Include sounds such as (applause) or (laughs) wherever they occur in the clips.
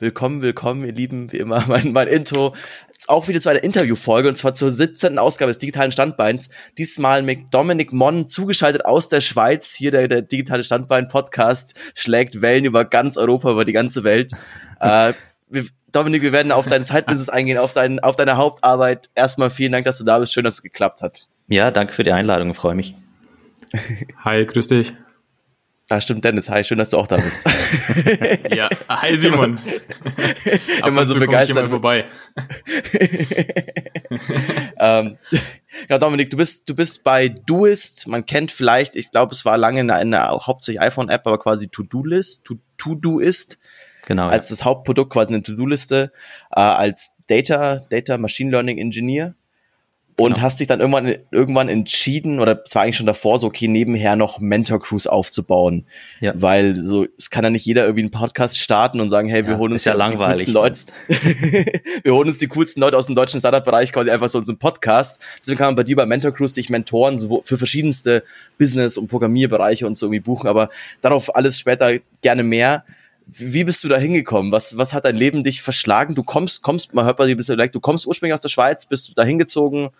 Willkommen, willkommen, ihr Lieben, wie immer, (laughs) mein, mein Intro. Auch wieder zu einer Interviewfolge und zwar zur 17. Ausgabe des digitalen Standbeins. Diesmal mit Dominik Monn zugeschaltet aus der Schweiz. Hier der, der digitale Standbein-Podcast schlägt Wellen über ganz Europa, über die ganze Welt. (laughs) äh, wir, Dominik, wir werden auf deine Zeitbusiness (laughs) eingehen, auf, dein, auf deine Hauptarbeit. Erstmal vielen Dank, dass du da bist. Schön, dass es geklappt hat. Ja, danke für die Einladung, freue mich. Hi, grüß dich. Ah, stimmt, Dennis. Hi, schön, dass du auch da bist. (laughs) ja, hi Simon. immer so begeistert. Immer vorbei. (laughs) ähm, ja, Dominik, du bist, du bist bei Doist. Man kennt vielleicht, ich glaube, es war lange eine, eine hauptsächlich iPhone-App, aber quasi To-Do-List, To-Do-Ist. Genau. Als das Hauptprodukt quasi eine To-Do-Liste, äh, als Data, Data Machine Learning Engineer und genau. hast dich dann irgendwann, irgendwann entschieden, oder zwar eigentlich schon davor, so, okay, nebenher noch Mentor Crews aufzubauen. Ja. Weil so, es kann ja nicht jeder irgendwie einen Podcast starten und sagen, hey, wir ja, holen uns ja die coolsten Leute. (laughs) wir holen uns die coolsten Leute aus dem deutschen Startup-Bereich quasi einfach so in so einen Podcast. Deswegen kann man bei dir bei Mentor Crews sich Mentoren so für verschiedenste Business- und Programmierbereiche und so irgendwie buchen. Aber darauf alles später gerne mehr wie bist du da hingekommen? Was, was hat dein Leben dich verschlagen? Du kommst, kommst, man hört bei dir ein bisschen, like, du kommst ursprünglich aus der Schweiz, bist du da hingezogen,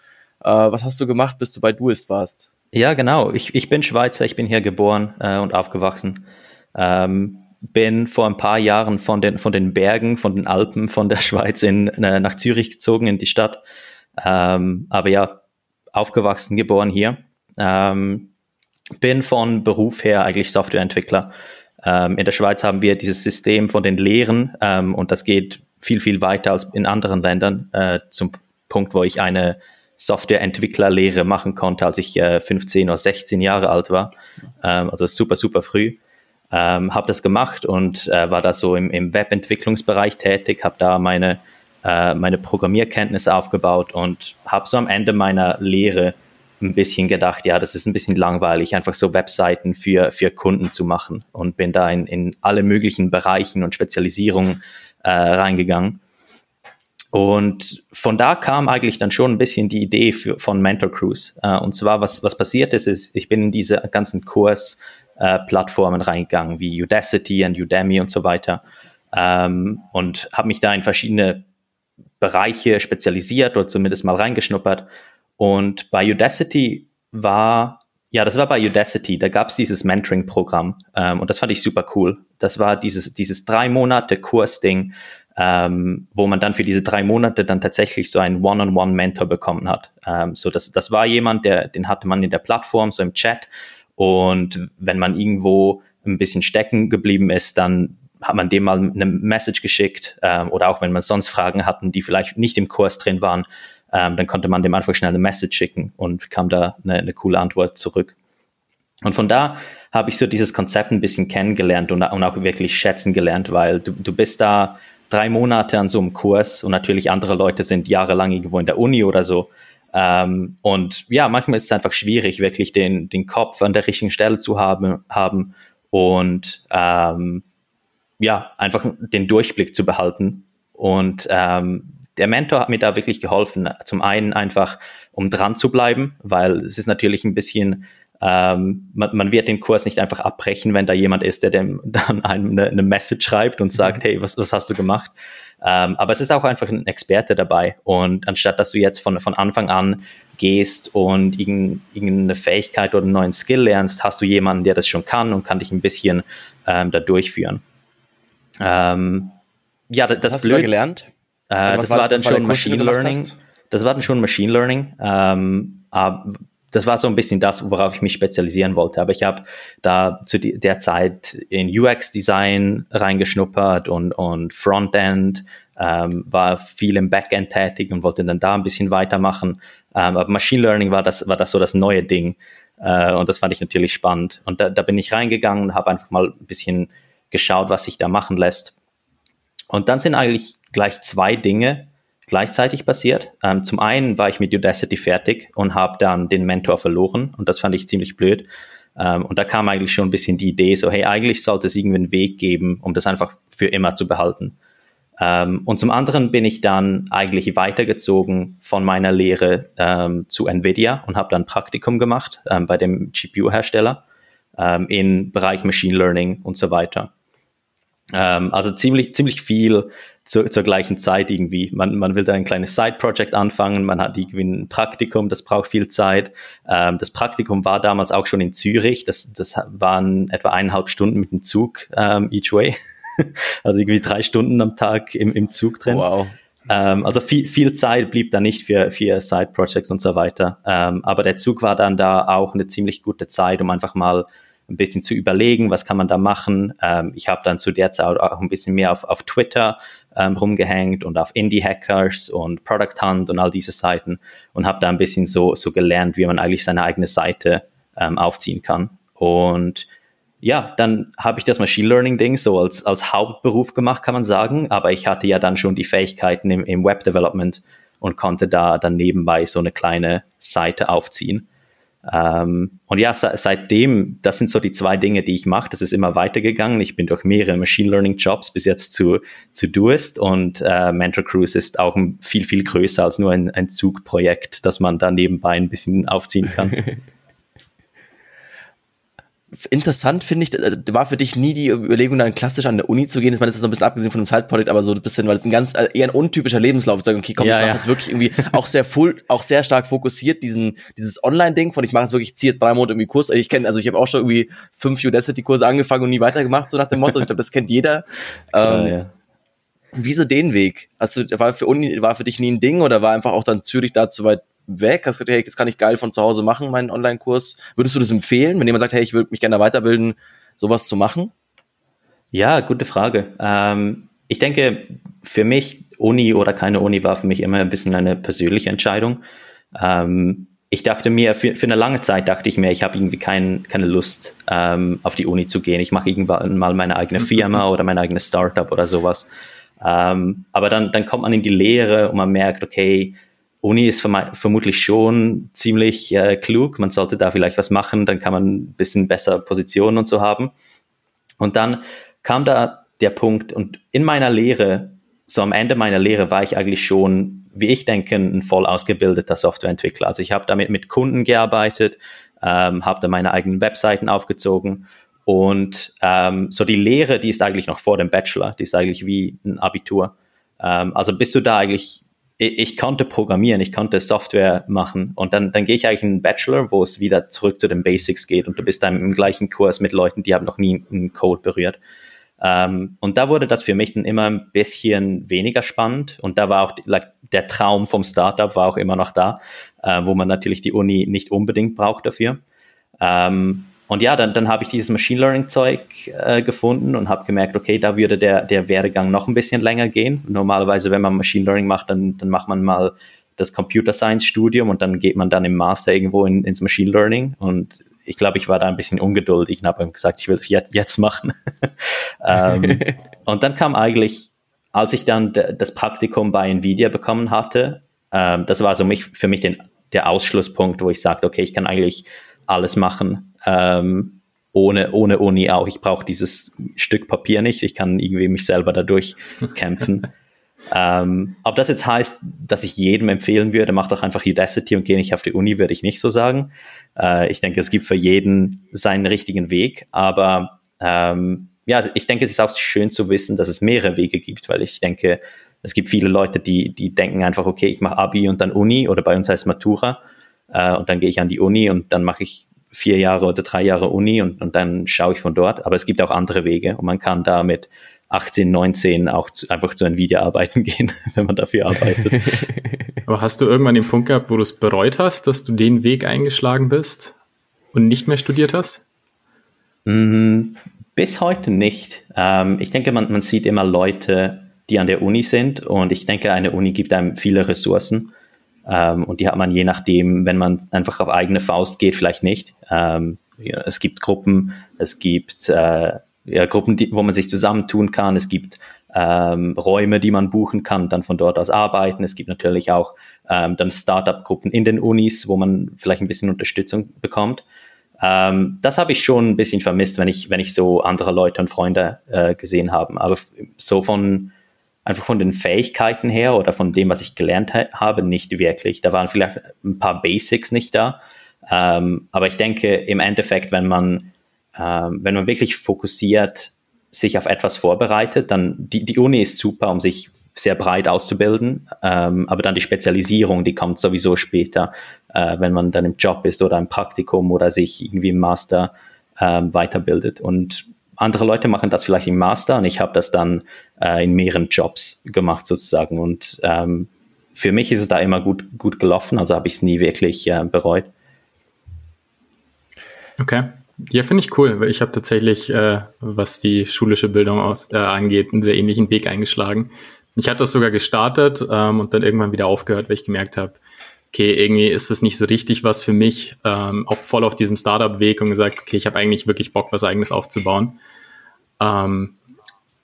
was hast du gemacht, bis du bei Duist warst? Ja, genau. Ich, ich bin Schweizer, ich bin hier geboren äh, und aufgewachsen. Ähm, bin vor ein paar Jahren von den, von den Bergen, von den Alpen, von der (laughs) Schweiz in, äh, nach Zürich gezogen, in die Stadt. Ähm, aber ja, aufgewachsen, geboren hier. Ähm, bin von Beruf her eigentlich Softwareentwickler. Ähm, in der Schweiz haben wir dieses System von den Lehren ähm, und das geht viel, viel weiter als in anderen Ländern äh, zum Punkt, wo ich eine Softwareentwicklerlehre machen konnte, als ich äh, 15 oder 16 Jahre alt war. Ähm, also super, super früh. Ähm, habe das gemacht und äh, war da so im, im Webentwicklungsbereich tätig, habe da meine, äh, meine Programmierkenntnisse aufgebaut und habe so am Ende meiner Lehre ein bisschen gedacht, ja, das ist ein bisschen langweilig, einfach so Webseiten für, für Kunden zu machen und bin da in, in alle möglichen Bereichen und Spezialisierungen äh, reingegangen. Und von da kam eigentlich dann schon ein bisschen die Idee für, von Mentor Cruise. Äh, und zwar, was, was passiert ist, ist, ich bin in diese ganzen Kursplattformen äh, reingegangen, wie Udacity und Udemy und so weiter. Ähm, und habe mich da in verschiedene Bereiche spezialisiert oder zumindest mal reingeschnuppert. Und bei Udacity war, ja, das war bei Udacity, da gab es dieses Mentoring-Programm ähm, und das fand ich super cool. Das war dieses, dieses drei Monate Kursding, ähm, wo man dann für diese drei Monate dann tatsächlich so einen One-on-One-Mentor bekommen hat. Ähm, so das, das war jemand, der, den hatte man in der Plattform, so im Chat. Und wenn man irgendwo ein bisschen stecken geblieben ist, dann hat man dem mal eine Message geschickt ähm, oder auch wenn man sonst Fragen hatten, die vielleicht nicht im Kurs drin waren, ähm, dann konnte man dem einfach schnell eine Message schicken und kam da eine, eine coole Antwort zurück. Und von da habe ich so dieses Konzept ein bisschen kennengelernt und, und auch wirklich schätzen gelernt, weil du, du bist da drei Monate an so einem Kurs und natürlich andere Leute sind jahrelang irgendwo in der Uni oder so. Ähm, und ja, manchmal ist es einfach schwierig, wirklich den, den Kopf an der richtigen Stelle zu haben, haben und ähm, ja, einfach den Durchblick zu behalten. Und ähm, der Mentor hat mir da wirklich geholfen. Zum einen einfach, um dran zu bleiben, weil es ist natürlich ein bisschen ähm, man, man, wird den Kurs nicht einfach abbrechen, wenn da jemand ist, der dem (laughs) dann einem eine, eine Message schreibt und sagt, mhm. hey, was, was hast du gemacht? Ähm, aber es ist auch einfach ein Experte dabei. Und anstatt dass du jetzt von, von Anfang an gehst und irgendeine Fähigkeit oder einen neuen Skill lernst, hast du jemanden, der das schon kann und kann dich ein bisschen ähm, da durchführen. Ähm, ja, das, das hast blöd, du da gelernt? Äh, also das war, war dann schon Machine Learning. Das war dann schon Machine Learning. Ähm, das war so ein bisschen das, worauf ich mich spezialisieren wollte. Aber ich habe da zu der Zeit in UX-Design reingeschnuppert und, und Frontend, ähm, war viel im Backend tätig und wollte dann da ein bisschen weitermachen. Ähm, aber Machine Learning war das, war das so das neue Ding. Äh, und das fand ich natürlich spannend. Und da, da bin ich reingegangen und habe einfach mal ein bisschen geschaut, was sich da machen lässt. Und dann sind eigentlich gleich zwei Dinge gleichzeitig passiert. Ähm, zum einen war ich mit Udacity fertig und habe dann den Mentor verloren und das fand ich ziemlich blöd. Ähm, und da kam eigentlich schon ein bisschen die Idee, so hey, eigentlich sollte es irgendwie einen Weg geben, um das einfach für immer zu behalten. Ähm, und zum anderen bin ich dann eigentlich weitergezogen von meiner Lehre ähm, zu Nvidia und habe dann Praktikum gemacht ähm, bei dem GPU-Hersteller ähm, im Bereich Machine Learning und so weiter. Ähm, also ziemlich, ziemlich viel zur, zur gleichen Zeit irgendwie. Man, man will da ein kleines Side-Project anfangen, man hat irgendwie ein Praktikum, das braucht viel Zeit. Ähm, das Praktikum war damals auch schon in Zürich, das, das waren etwa eineinhalb Stunden mit dem Zug ähm, each way. (laughs) also irgendwie drei Stunden am Tag im, im Zug drin. Wow. Ähm, also viel, viel Zeit blieb da nicht für, für Side-Projects und so weiter. Ähm, aber der Zug war dann da auch eine ziemlich gute Zeit, um einfach mal ein bisschen zu überlegen, was kann man da machen. Ähm, ich habe dann zu der Zeit auch ein bisschen mehr auf, auf Twitter ähm, rumgehängt und auf Indie Hackers und Product Hunt und all diese Seiten und habe da ein bisschen so, so gelernt, wie man eigentlich seine eigene Seite ähm, aufziehen kann. Und ja, dann habe ich das Machine Learning Ding so als, als Hauptberuf gemacht, kann man sagen. Aber ich hatte ja dann schon die Fähigkeiten im, im Web Development und konnte da dann nebenbei so eine kleine Seite aufziehen. Ähm, und ja, seitdem, das sind so die zwei Dinge, die ich mache. Das ist immer weitergegangen. Ich bin durch mehrere Machine Learning Jobs bis jetzt zu, zu Doist und äh, Mentor Cruise ist auch viel, viel größer als nur ein, ein Zugprojekt, das man da nebenbei ein bisschen aufziehen kann. (laughs) interessant finde ich, äh, war für dich nie die Überlegung, dann klassisch an der Uni zu gehen. Ich meine, das ist so ein bisschen abgesehen von einem Side-Project, aber so ein bisschen, weil es ein ganz, äh, eher ein untypischer Lebenslauf. Sagen, okay, komm, ja, ich mache ja. jetzt wirklich irgendwie auch sehr full, auch sehr stark fokussiert, diesen, dieses Online-Ding von ich mache jetzt wirklich, ich ziehe jetzt drei Monate irgendwie Kurs. Ich kenne, also ich habe auch schon irgendwie fünf Udacity-Kurse angefangen und nie weitergemacht, so nach dem Motto. Ich glaube, das kennt jeder. (laughs) ähm, ja. Wieso den Weg? Hast du, war für Uni, war für dich nie ein Ding oder war einfach auch dann Zürich da zu weit weg, hast gesagt, hey, jetzt kann ich geil von zu Hause machen, meinen Online-Kurs. Würdest du das empfehlen, wenn jemand sagt, hey, ich würde mich gerne weiterbilden, sowas zu machen? Ja, gute Frage. Ähm, ich denke, für mich, Uni oder keine Uni war für mich immer ein bisschen eine persönliche Entscheidung. Ähm, ich dachte mir, für, für eine lange Zeit dachte ich mir, ich habe irgendwie kein, keine Lust, ähm, auf die Uni zu gehen. Ich mache irgendwann mal meine eigene Firma oder mein eigenes Startup oder sowas. Ähm, aber dann, dann kommt man in die Lehre und man merkt, okay, Uni ist vermutlich schon ziemlich äh, klug. Man sollte da vielleicht was machen, dann kann man ein bisschen besser Positionen und so haben. Und dann kam da der Punkt und in meiner Lehre, so am Ende meiner Lehre war ich eigentlich schon, wie ich denke, ein voll ausgebildeter Softwareentwickler. Also ich habe damit mit Kunden gearbeitet, ähm, habe da meine eigenen Webseiten aufgezogen und ähm, so die Lehre, die ist eigentlich noch vor dem Bachelor, die ist eigentlich wie ein Abitur. Ähm, also bist du da eigentlich ich konnte programmieren, ich konnte Software machen und dann, dann gehe ich eigentlich in einen Bachelor, wo es wieder zurück zu den Basics geht und du bist dann im gleichen Kurs mit Leuten, die haben noch nie einen Code berührt. Ähm, und da wurde das für mich dann immer ein bisschen weniger spannend und da war auch like, der Traum vom Startup war auch immer noch da, äh, wo man natürlich die Uni nicht unbedingt braucht dafür. Ähm, und ja, dann, dann habe ich dieses Machine Learning Zeug äh, gefunden und habe gemerkt, okay, da würde der, der Werdegang noch ein bisschen länger gehen. Normalerweise, wenn man Machine Learning macht, dann, dann macht man mal das Computer Science Studium und dann geht man dann im Master irgendwo in, ins Machine Learning. Und ich glaube, ich war da ein bisschen ungeduldig und habe gesagt, ich will es jetzt, jetzt machen. (laughs) ähm, (laughs) und dann kam eigentlich, als ich dann das Praktikum bei Nvidia bekommen hatte, ähm, das war so mich, für mich den, der Ausschlusspunkt, wo ich sagte, okay, ich kann eigentlich alles machen ähm, ohne, ohne Uni auch. Ich brauche dieses Stück Papier nicht. Ich kann irgendwie mich selber dadurch (laughs) kämpfen. ähm, ob das jetzt heißt, dass ich jedem empfehlen würde, mach doch einfach Udacity und geh nicht auf die Uni, würde ich nicht so sagen. Äh, ich denke, es gibt für jeden seinen richtigen Weg, aber ähm, ja, ich denke, es ist auch schön zu wissen, dass es mehrere Wege gibt, weil ich denke, es gibt viele Leute, die, die denken einfach, okay, ich mache Abi und dann Uni oder bei uns heißt Matura äh, und dann gehe ich an die Uni und dann mache ich vier Jahre oder drei Jahre Uni und, und dann schaue ich von dort. Aber es gibt auch andere Wege und man kann da mit 18, 19 auch zu, einfach zu Nvidia arbeiten (laughs) gehen, wenn man dafür arbeitet. (laughs) Aber hast du irgendwann den Punkt gehabt, wo du es bereut hast, dass du den Weg eingeschlagen bist und nicht mehr studiert hast? Mm, bis heute nicht. Ähm, ich denke, man, man sieht immer Leute, die an der Uni sind und ich denke, eine Uni gibt einem viele Ressourcen. Ähm, und die hat man je nachdem, wenn man einfach auf eigene Faust geht, vielleicht nicht. Ähm, ja, es gibt Gruppen, es gibt äh, ja, Gruppen, die, wo man sich zusammentun kann. Es gibt ähm, Räume, die man buchen kann, dann von dort aus arbeiten. Es gibt natürlich auch ähm, dann Startup-Gruppen in den Unis, wo man vielleicht ein bisschen Unterstützung bekommt. Ähm, das habe ich schon ein bisschen vermisst, wenn ich, wenn ich so andere Leute und Freunde äh, gesehen habe. Aber so von einfach von den Fähigkeiten her oder von dem, was ich gelernt ha habe, nicht wirklich. Da waren vielleicht ein paar Basics nicht da. Ähm, aber ich denke, im Endeffekt, wenn man, ähm, wenn man wirklich fokussiert sich auf etwas vorbereitet, dann die, die Uni ist super, um sich sehr breit auszubilden, ähm, aber dann die Spezialisierung, die kommt sowieso später, äh, wenn man dann im Job ist oder im Praktikum oder sich irgendwie im Master ähm, weiterbildet. Und andere Leute machen das vielleicht im Master und ich habe das dann äh, in mehreren Jobs gemacht sozusagen. Und ähm, für mich ist es da immer gut, gut gelaufen, also habe ich es nie wirklich äh, bereut. Okay. Ja, finde ich cool, weil ich habe tatsächlich, äh, was die schulische Bildung aus, äh, angeht, einen sehr ähnlichen Weg eingeschlagen. Ich hatte das sogar gestartet ähm, und dann irgendwann wieder aufgehört, weil ich gemerkt habe, okay, irgendwie ist das nicht so richtig was für mich, ähm, auch voll auf diesem Startup-Weg und gesagt, okay, ich habe eigentlich wirklich Bock, was eigenes aufzubauen. Ähm,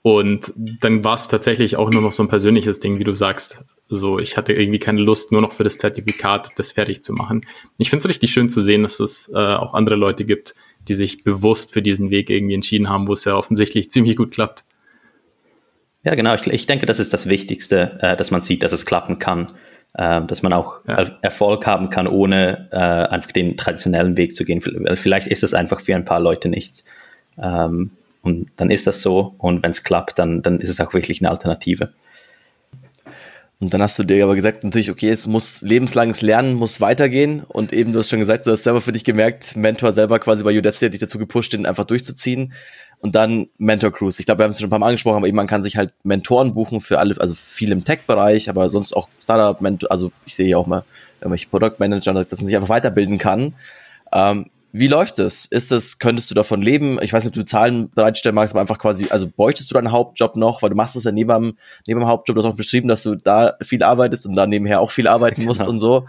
und dann war es tatsächlich auch nur noch so ein persönliches Ding, wie du sagst. So, ich hatte irgendwie keine Lust, nur noch für das Zertifikat das fertig zu machen. Ich finde es richtig schön zu sehen, dass es äh, auch andere Leute gibt, die sich bewusst für diesen Weg irgendwie entschieden haben, wo es ja offensichtlich (laughs) ziemlich gut klappt. Ja, genau. Ich, ich denke, das ist das Wichtigste, äh, dass man sieht, dass es klappen kann. Äh, dass man auch ja. Erfolg haben kann, ohne äh, einfach den traditionellen Weg zu gehen. Vielleicht ist es einfach für ein paar Leute nichts. Ähm, und dann ist das so. Und wenn es klappt, dann, dann ist es auch wirklich eine Alternative. Und dann hast du dir aber gesagt, natürlich, okay, es muss lebenslanges Lernen, muss weitergehen. Und eben, du hast schon gesagt, du hast selber für dich gemerkt, Mentor selber quasi bei Udacity hat dich dazu gepusht, den einfach durchzuziehen. Und dann Mentor Cruise. Ich glaube, wir haben es schon ein paar Mal angesprochen, aber eben man kann sich halt Mentoren buchen für alle, also viel im Tech-Bereich, aber sonst auch Startup, Mentor, also ich sehe hier auch mal irgendwelche Produktmanager, dass man sich einfach weiterbilden kann. Ähm, wie läuft es? Ist es, könntest du davon leben? Ich weiß nicht, ob du Zahlen bereitstellen magst, aber einfach quasi, also bräuchtest du deinen Hauptjob noch, weil du machst es ja neben dem, neben dem Hauptjob, du hast auch beschrieben, dass du da viel arbeitest und da nebenher auch viel arbeiten musst genau. und so.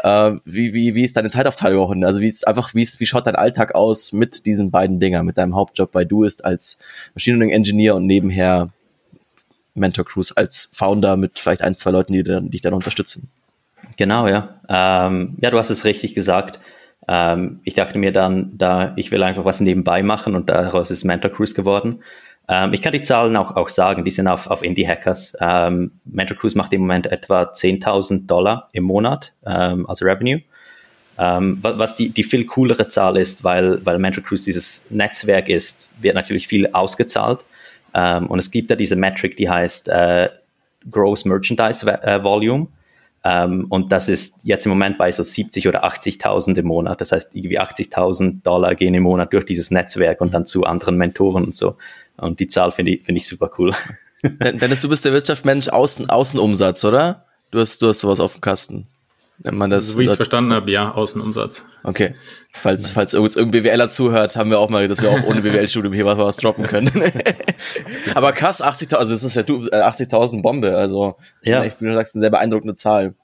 Äh, wie, wie, wie ist deine Zeitaufteilung? Also wie ist einfach, wie, ist, wie schaut dein Alltag aus mit diesen beiden Dingern, mit deinem Hauptjob bei Doist als Machine Learning Engineer und nebenher Mentor Cruise als Founder mit vielleicht ein, zwei Leuten, die, die dich dann unterstützen? Genau, ja. Ähm, ja, du hast es richtig gesagt. Ähm, ich dachte mir dann, da ich will einfach was nebenbei machen und daraus ist Mentor Cruise geworden. Ähm, ich kann die Zahlen auch, auch sagen, die sind auf, auf Indie Hackers. Ähm, Mentor Cruise macht im Moment etwa 10.000 Dollar im Monat ähm, als Revenue. Ähm, was die, die viel coolere Zahl ist, weil, weil Mentor Cruise dieses Netzwerk ist, wird natürlich viel ausgezahlt. Ähm, und es gibt da diese Metric, die heißt äh, Gross Merchandise äh, Volume. Ähm, und das ist jetzt im Moment bei so 70 oder 80.000 im Monat. Das heißt, irgendwie 80.000 Dollar gehen im Monat durch dieses Netzwerk und dann zu anderen Mentoren und so. Und die Zahl finde ich, finde ich super cool. (laughs) Dennis, du bist der Wirtschaftsmensch Außen, Außenumsatz, oder? Du hast, du hast sowas auf dem Kasten. Wenn man das, so wie ich es verstanden habe, ja, Außenumsatz. Okay. Falls, falls irgendein BWLer zuhört, haben wir auch mal, dass wir auch ohne (laughs) BWL-Studium hier was, was droppen können. (laughs) Aber krass, 80.000, also das ist ja 80.000 äh, Bombe, also ja. echt, wie du sagst, eine sehr beeindruckende Zahl.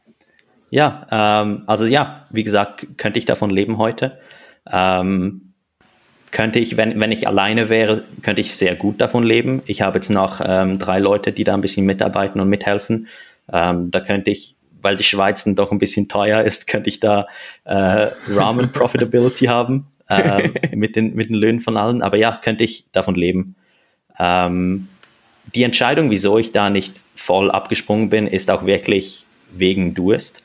Ja, ähm, also ja, wie gesagt, könnte ich davon leben heute. Ähm, könnte ich, wenn, wenn ich alleine wäre, könnte ich sehr gut davon leben. Ich habe jetzt noch ähm, drei Leute, die da ein bisschen mitarbeiten und mithelfen. Ähm, da könnte ich weil die Schweiz dann doch ein bisschen teuer ist, könnte ich da äh, Ramen (laughs) Profitability haben äh, mit, den, mit den Löhnen von allen. Aber ja, könnte ich davon leben. Ähm, die Entscheidung, wieso ich da nicht voll abgesprungen bin, ist auch wirklich wegen Durst.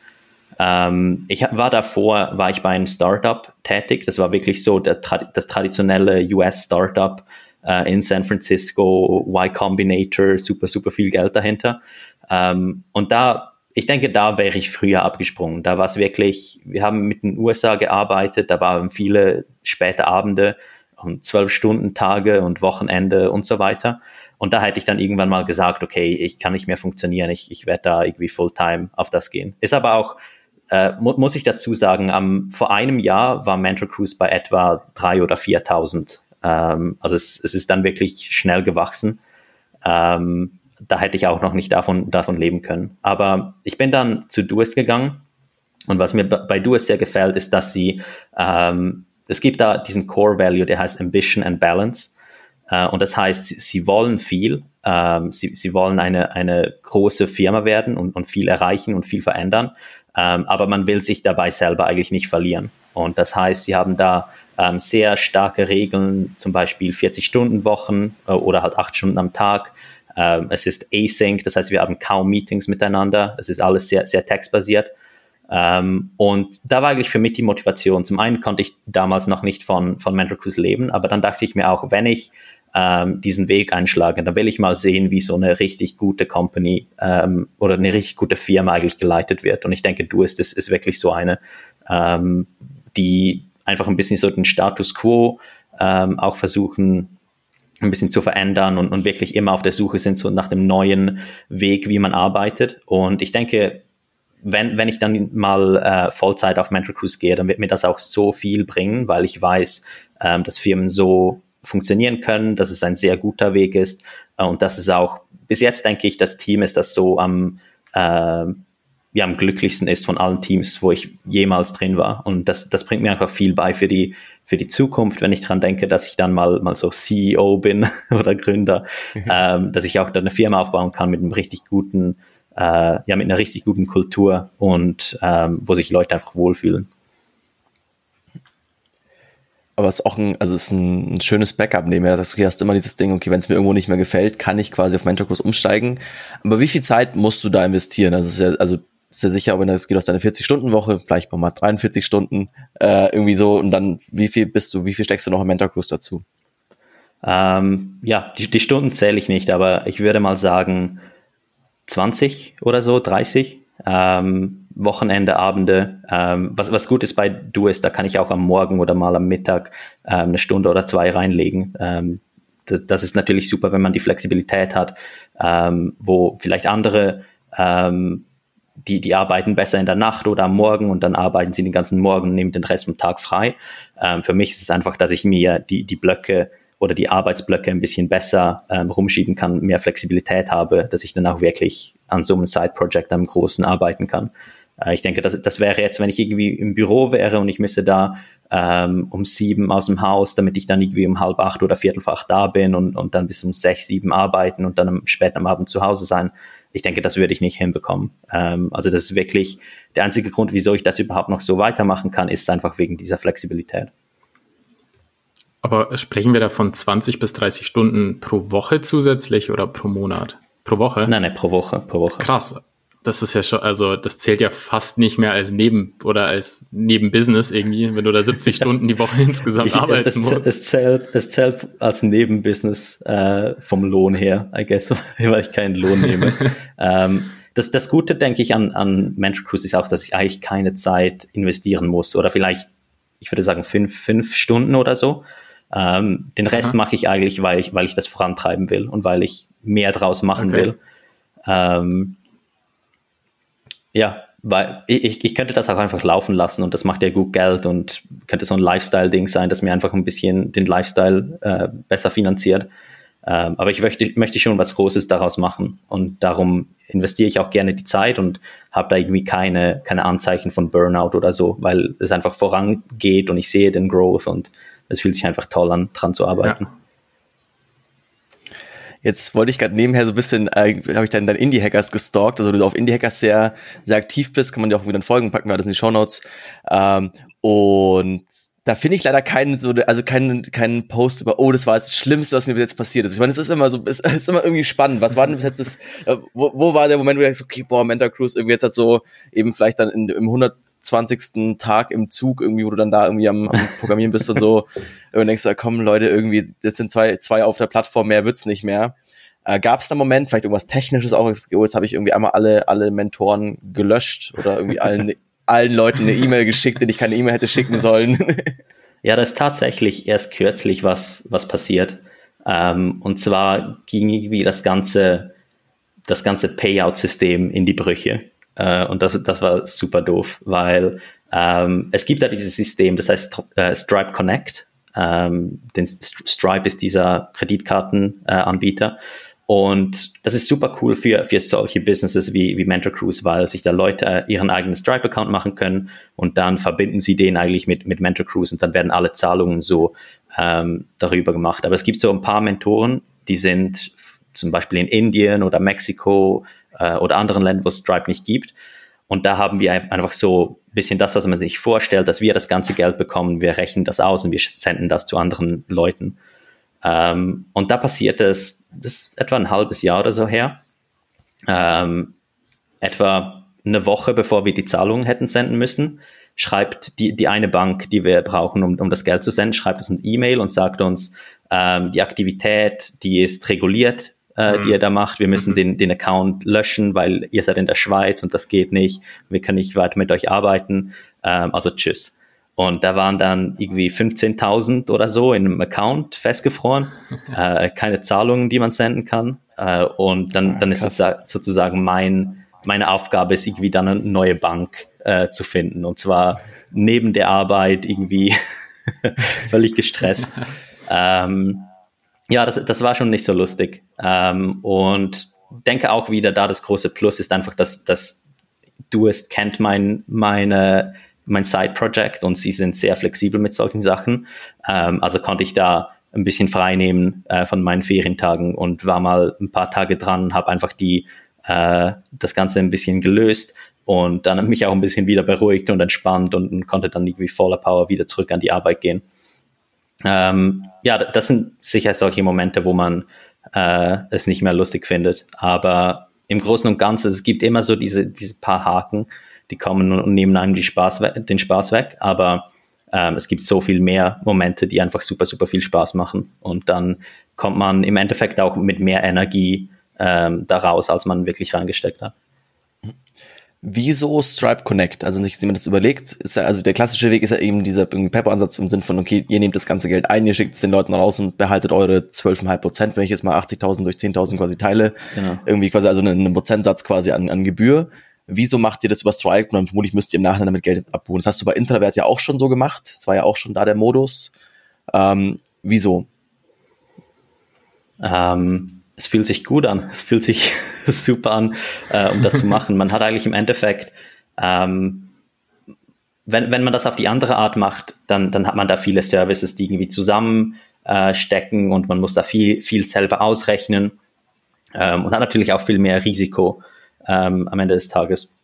Ähm, ich war davor, war ich bei einem Startup tätig. Das war wirklich so der, das traditionelle US-Startup äh, in San Francisco, Y Combinator, super, super viel Geld dahinter. Ähm, und da ich denke, da wäre ich früher abgesprungen. Da war es wirklich, wir haben mit den USA gearbeitet, da waren viele späte Abende und zwölf Stunden Tage und Wochenende und so weiter. Und da hätte ich dann irgendwann mal gesagt, okay, ich kann nicht mehr funktionieren, ich, ich werde da irgendwie Fulltime auf das gehen. Ist aber auch, äh, mu muss ich dazu sagen, am, vor einem Jahr war Mentor Cruise bei etwa drei oder 4.000. Ähm, also es, es ist dann wirklich schnell gewachsen. Ähm, da hätte ich auch noch nicht davon, davon leben können. Aber ich bin dann zu Dues gegangen und was mir bei Dues sehr gefällt, ist, dass sie, ähm, es gibt da diesen Core Value, der heißt Ambition and Balance. Äh, und das heißt, sie, sie wollen viel, ähm, sie, sie wollen eine, eine große Firma werden und, und viel erreichen und viel verändern. Ähm, aber man will sich dabei selber eigentlich nicht verlieren. Und das heißt, sie haben da ähm, sehr starke Regeln, zum Beispiel 40-Stunden-Wochen äh, oder halt 8 Stunden am Tag. Ähm, es ist async, das heißt, wir haben kaum Meetings miteinander. Es ist alles sehr, sehr textbasiert. Ähm, und da war eigentlich für mich die Motivation. Zum einen konnte ich damals noch nicht von, von Mentor leben, aber dann dachte ich mir auch, wenn ich ähm, diesen Weg einschlagen. Da will ich mal sehen, wie so eine richtig gute Company ähm, oder eine richtig gute Firma eigentlich geleitet wird. Und ich denke, du ist, ist, ist wirklich so eine, ähm, die einfach ein bisschen so den Status quo ähm, auch versuchen, ein bisschen zu verändern und, und wirklich immer auf der Suche sind so nach dem neuen Weg, wie man arbeitet. Und ich denke, wenn, wenn ich dann mal äh, Vollzeit auf Mental Cruise gehe, dann wird mir das auch so viel bringen, weil ich weiß, ähm, dass Firmen so funktionieren können, dass es ein sehr guter Weg ist äh, und dass es auch bis jetzt denke ich, das Team ist, das so am, äh, ja, am glücklichsten ist von allen Teams, wo ich jemals drin war. Und das, das bringt mir einfach viel bei für die, für die Zukunft, wenn ich daran denke, dass ich dann mal, mal so CEO bin (laughs) oder Gründer, ähm, dass ich auch dann eine Firma aufbauen kann mit einem richtig guten, äh, ja, mit einer richtig guten Kultur und ähm, wo sich Leute einfach wohlfühlen aber es ist auch ein, also es ist ein, ein schönes Backup nehmen. Ja, sagst, okay, hast immer dieses Ding, okay, wenn es mir irgendwo nicht mehr gefällt, kann ich quasi auf Mentorkurs umsteigen. Aber wie viel Zeit musst du da investieren? Also, ist ja, also ist ja sicher, wenn das geht aus deiner 40-Stunden-Woche, vielleicht mal 43 Stunden, äh, irgendwie so, und dann wie viel bist du, wie viel steckst du noch im Mentorkurs dazu? Ähm, ja, die, die Stunden zähle ich nicht, aber ich würde mal sagen 20 oder so, 30. Ähm, Wochenende, Abende. Ähm, was, was gut ist bei Du ist, da kann ich auch am Morgen oder mal am Mittag ähm, eine Stunde oder zwei reinlegen. Ähm, das, das, ist natürlich super, wenn man die Flexibilität hat, ähm, wo vielleicht andere, ähm, die, die arbeiten besser in der Nacht oder am Morgen und dann arbeiten sie den ganzen Morgen und nehmen den Rest vom Tag frei. Ähm, für mich ist es einfach, dass ich mir die, die Blöcke oder die Arbeitsblöcke ein bisschen besser ähm, rumschieben kann, mehr Flexibilität habe, dass ich dann auch wirklich an so einem Side-Project, einem großen arbeiten kann. Äh, ich denke, das, das wäre jetzt, wenn ich irgendwie im Büro wäre und ich müsste da ähm, um sieben aus dem Haus, damit ich dann irgendwie um halb acht oder viertel vor acht da bin und, und dann bis um sechs, sieben arbeiten und dann am, spät am Abend zu Hause sein. Ich denke, das würde ich nicht hinbekommen. Ähm, also das ist wirklich der einzige Grund, wieso ich das überhaupt noch so weitermachen kann, ist einfach wegen dieser Flexibilität. Aber sprechen wir da von 20 bis 30 Stunden pro Woche zusätzlich oder pro Monat? Pro Woche? Nein, nein, pro Woche, pro Woche. Krass das ist ja schon, also das zählt ja fast nicht mehr als Neben- oder als Nebenbusiness irgendwie, wenn du da 70 (laughs) Stunden die Woche insgesamt arbeiten es, musst. Es zählt, es zählt als Nebenbusiness äh, vom Lohn her, I guess, (laughs) weil ich keinen Lohn nehme. (laughs) ähm, das, das Gute, denke ich, an, an Mentor Cruise ist auch, dass ich eigentlich keine Zeit investieren muss oder vielleicht, ich würde sagen, fünf, fünf Stunden oder so. Ähm, den Rest mache ich eigentlich, weil ich, weil ich das vorantreiben will und weil ich mehr draus machen okay. will. Ähm, ja, weil ich, ich könnte das auch einfach laufen lassen und das macht ja gut Geld und könnte so ein Lifestyle-Ding sein, das mir einfach ein bisschen den Lifestyle äh, besser finanziert. Ähm, aber ich möchte, möchte schon was Großes daraus machen und darum investiere ich auch gerne die Zeit und habe da irgendwie keine, keine Anzeichen von Burnout oder so, weil es einfach vorangeht und ich sehe den Growth und es fühlt sich einfach toll an, dran zu arbeiten. Ja. Jetzt wollte ich gerade nebenher so ein bisschen, äh, habe ich dann dein Indie-Hackers gestalkt, also du auf Indie-Hackers sehr, sehr aktiv bist, kann man dir auch wieder folgen, packen wir alles in die Show Notes. Ähm, und da finde ich leider keinen so, also keinen, keinen Post über, oh, das war das Schlimmste, was mir bis jetzt passiert ist. Ich meine, es ist immer so, es (laughs) ist immer irgendwie spannend. Was war denn bis jetzt das, äh, wo, wo war der Moment, wo du denkst, okay, boah, Mentor Cruise irgendwie jetzt hat so eben vielleicht dann in, im 100 20. Tag im Zug irgendwie, wo du dann da irgendwie am, am Programmieren bist und so. (laughs) Und denkst du, komm Leute, irgendwie, das sind zwei, zwei auf der Plattform, mehr wird's nicht mehr. Äh, Gab es da einen Moment, vielleicht irgendwas Technisches auch, jetzt habe ich irgendwie einmal alle, alle Mentoren gelöscht oder irgendwie allen, (laughs) allen Leuten eine E-Mail geschickt, die ich keine E-Mail hätte schicken sollen. (laughs) ja, das ist tatsächlich erst kürzlich was, was passiert. Ähm, und zwar ging irgendwie das ganze, das ganze Payout-System in die Brüche. Äh, und das, das war super doof, weil ähm, es gibt da dieses System, das heißt äh, Stripe Connect. Ähm, den Stripe ist dieser Kreditkartenanbieter. Und das ist super cool für, für solche Businesses wie, wie Mentor Cruise, weil sich da Leute äh, ihren eigenen Stripe-Account machen können und dann verbinden sie den eigentlich mit, mit Mentor Cruise und dann werden alle Zahlungen so ähm, darüber gemacht. Aber es gibt so ein paar Mentoren, die sind zum Beispiel in Indien oder Mexiko äh, oder anderen Ländern, wo es Stripe nicht gibt. Und da haben wir einfach so ein bisschen das, was man sich vorstellt, dass wir das ganze Geld bekommen, wir rechnen das aus und wir senden das zu anderen Leuten. Ähm, und da passiert es, das ist etwa ein halbes Jahr oder so her, ähm, etwa eine Woche bevor wir die Zahlungen hätten senden müssen, schreibt die, die eine Bank, die wir brauchen, um, um das Geld zu senden, schreibt uns ein E-Mail und sagt uns, ähm, die Aktivität, die ist reguliert, äh, mhm. die ihr da macht. Wir müssen mhm. den, den Account löschen, weil ihr seid in der Schweiz und das geht nicht. Wir können nicht weiter mit euch arbeiten. Ähm, also tschüss. Und da waren dann irgendwie 15.000 oder so in einem Account festgefroren. (laughs) äh, keine Zahlungen, die man senden kann. Äh, und dann, ah, dann ist es sozusagen mein, meine Aufgabe, ist irgendwie dann eine neue Bank äh, zu finden. Und zwar neben der Arbeit irgendwie (laughs) völlig gestresst. (laughs) ähm, ja, das, das war schon nicht so lustig. Ähm, und denke auch wieder, da das große Plus ist einfach, dass, dass Duist kennt mein, meine, mein Side-Project und sie sind sehr flexibel mit solchen Sachen. Ähm, also konnte ich da ein bisschen frei nehmen äh, von meinen Ferientagen und war mal ein paar Tage dran, habe einfach die, äh, das Ganze ein bisschen gelöst und dann mich auch ein bisschen wieder beruhigt und entspannt und, und konnte dann irgendwie voller Power wieder zurück an die Arbeit gehen. Ähm, ja, das sind sicher solche Momente, wo man äh, es nicht mehr lustig findet. Aber im Großen und Ganzen, es gibt immer so diese, diese paar Haken, die kommen und nehmen einem die Spaß den Spaß weg. Aber ähm, es gibt so viel mehr Momente, die einfach super, super viel Spaß machen. Und dann kommt man im Endeffekt auch mit mehr Energie ähm, daraus, als man wirklich reingesteckt hat. Wieso Stripe Connect? Also nicht, wenn man das überlegt, ist ja, also der klassische Weg ist ja eben dieser Pepper-Ansatz im Sinn von, okay, ihr nehmt das ganze Geld ein, ihr schickt es den Leuten raus und behaltet eure 12,5 Prozent, wenn ich jetzt mal 80.000 durch 10.000 quasi teile, genau. irgendwie quasi also einen, einen Prozentsatz quasi an, an Gebühr. Wieso macht ihr das über Stripe? Und dann vermutlich müsst ihr im Nachhinein damit Geld abbuchen. Das hast du bei Intravert ja auch schon so gemacht. Das war ja auch schon da der Modus. Ähm, wieso? Ähm, es fühlt sich gut an. Es fühlt sich (laughs) super an, äh, um das zu machen. Man hat eigentlich im Endeffekt, ähm, wenn, wenn man das auf die andere Art macht, dann, dann hat man da viele Services, die irgendwie zusammenstecken äh, und man muss da viel, viel selber ausrechnen ähm, und hat natürlich auch viel mehr Risiko ähm, am Ende des Tages.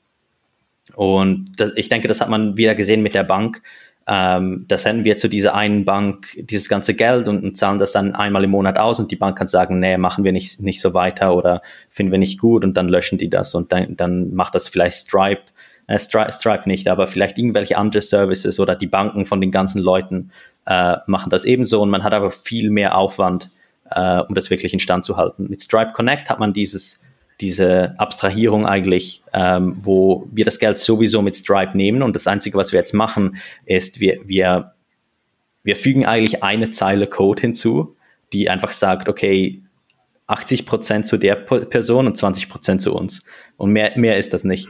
Und das, ich denke, das hat man wieder gesehen mit der Bank ähm, da senden wir zu dieser einen Bank dieses ganze Geld und, und, zahlen das dann einmal im Monat aus und die Bank kann sagen, nee, machen wir nicht, nicht so weiter oder finden wir nicht gut und dann löschen die das und dann, dann macht das vielleicht Stripe, äh, Stripe, Stripe nicht, aber vielleicht irgendwelche andere Services oder die Banken von den ganzen Leuten äh, machen das ebenso und man hat aber viel mehr Aufwand, äh, um das wirklich in Stand zu halten. Mit Stripe Connect hat man dieses diese Abstrahierung eigentlich, ähm, wo wir das Geld sowieso mit Stripe nehmen und das Einzige, was wir jetzt machen, ist, wir, wir, wir fügen eigentlich eine Zeile Code hinzu, die einfach sagt, okay, 80 Prozent zu der Person und 20 Prozent zu uns. Und mehr, mehr ist das nicht.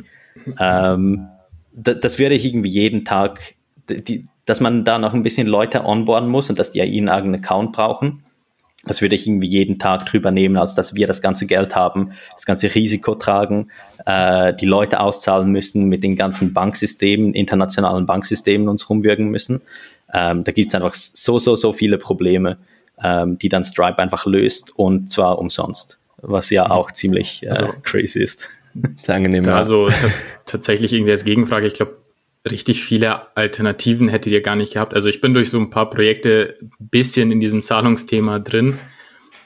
Ähm, das würde ich irgendwie jeden Tag, die, dass man da noch ein bisschen Leute onboarden muss und dass die ja ihren eigenen Account brauchen das würde ich irgendwie jeden Tag drüber nehmen, als dass wir das ganze Geld haben, das ganze Risiko tragen, äh, die Leute auszahlen müssen, mit den ganzen Banksystemen, internationalen Banksystemen uns rumwirken müssen. Ähm, da gibt es einfach so, so, so viele Probleme, ähm, die dann Stripe einfach löst und zwar umsonst, was ja auch ziemlich äh, also, crazy ist. Sehr angenehm. Also tatsächlich irgendwie als Gegenfrage, ich glaube, richtig viele Alternativen hättet ihr gar nicht gehabt. Also ich bin durch so ein paar Projekte ein bisschen in diesem Zahlungsthema drin.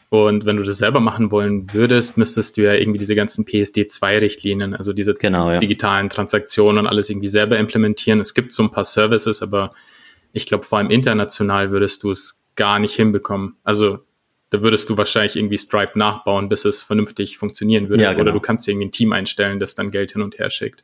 Und wenn du das selber machen wollen würdest, müsstest du ja irgendwie diese ganzen PSD2-Richtlinien, also diese genau, ja. digitalen Transaktionen und alles irgendwie selber implementieren. Es gibt so ein paar Services, aber ich glaube, vor allem international würdest du es gar nicht hinbekommen. Also da würdest du wahrscheinlich irgendwie Stripe nachbauen, bis es vernünftig funktionieren würde. Ja, genau. Oder du kannst irgendwie ein Team einstellen, das dann Geld hin und her schickt.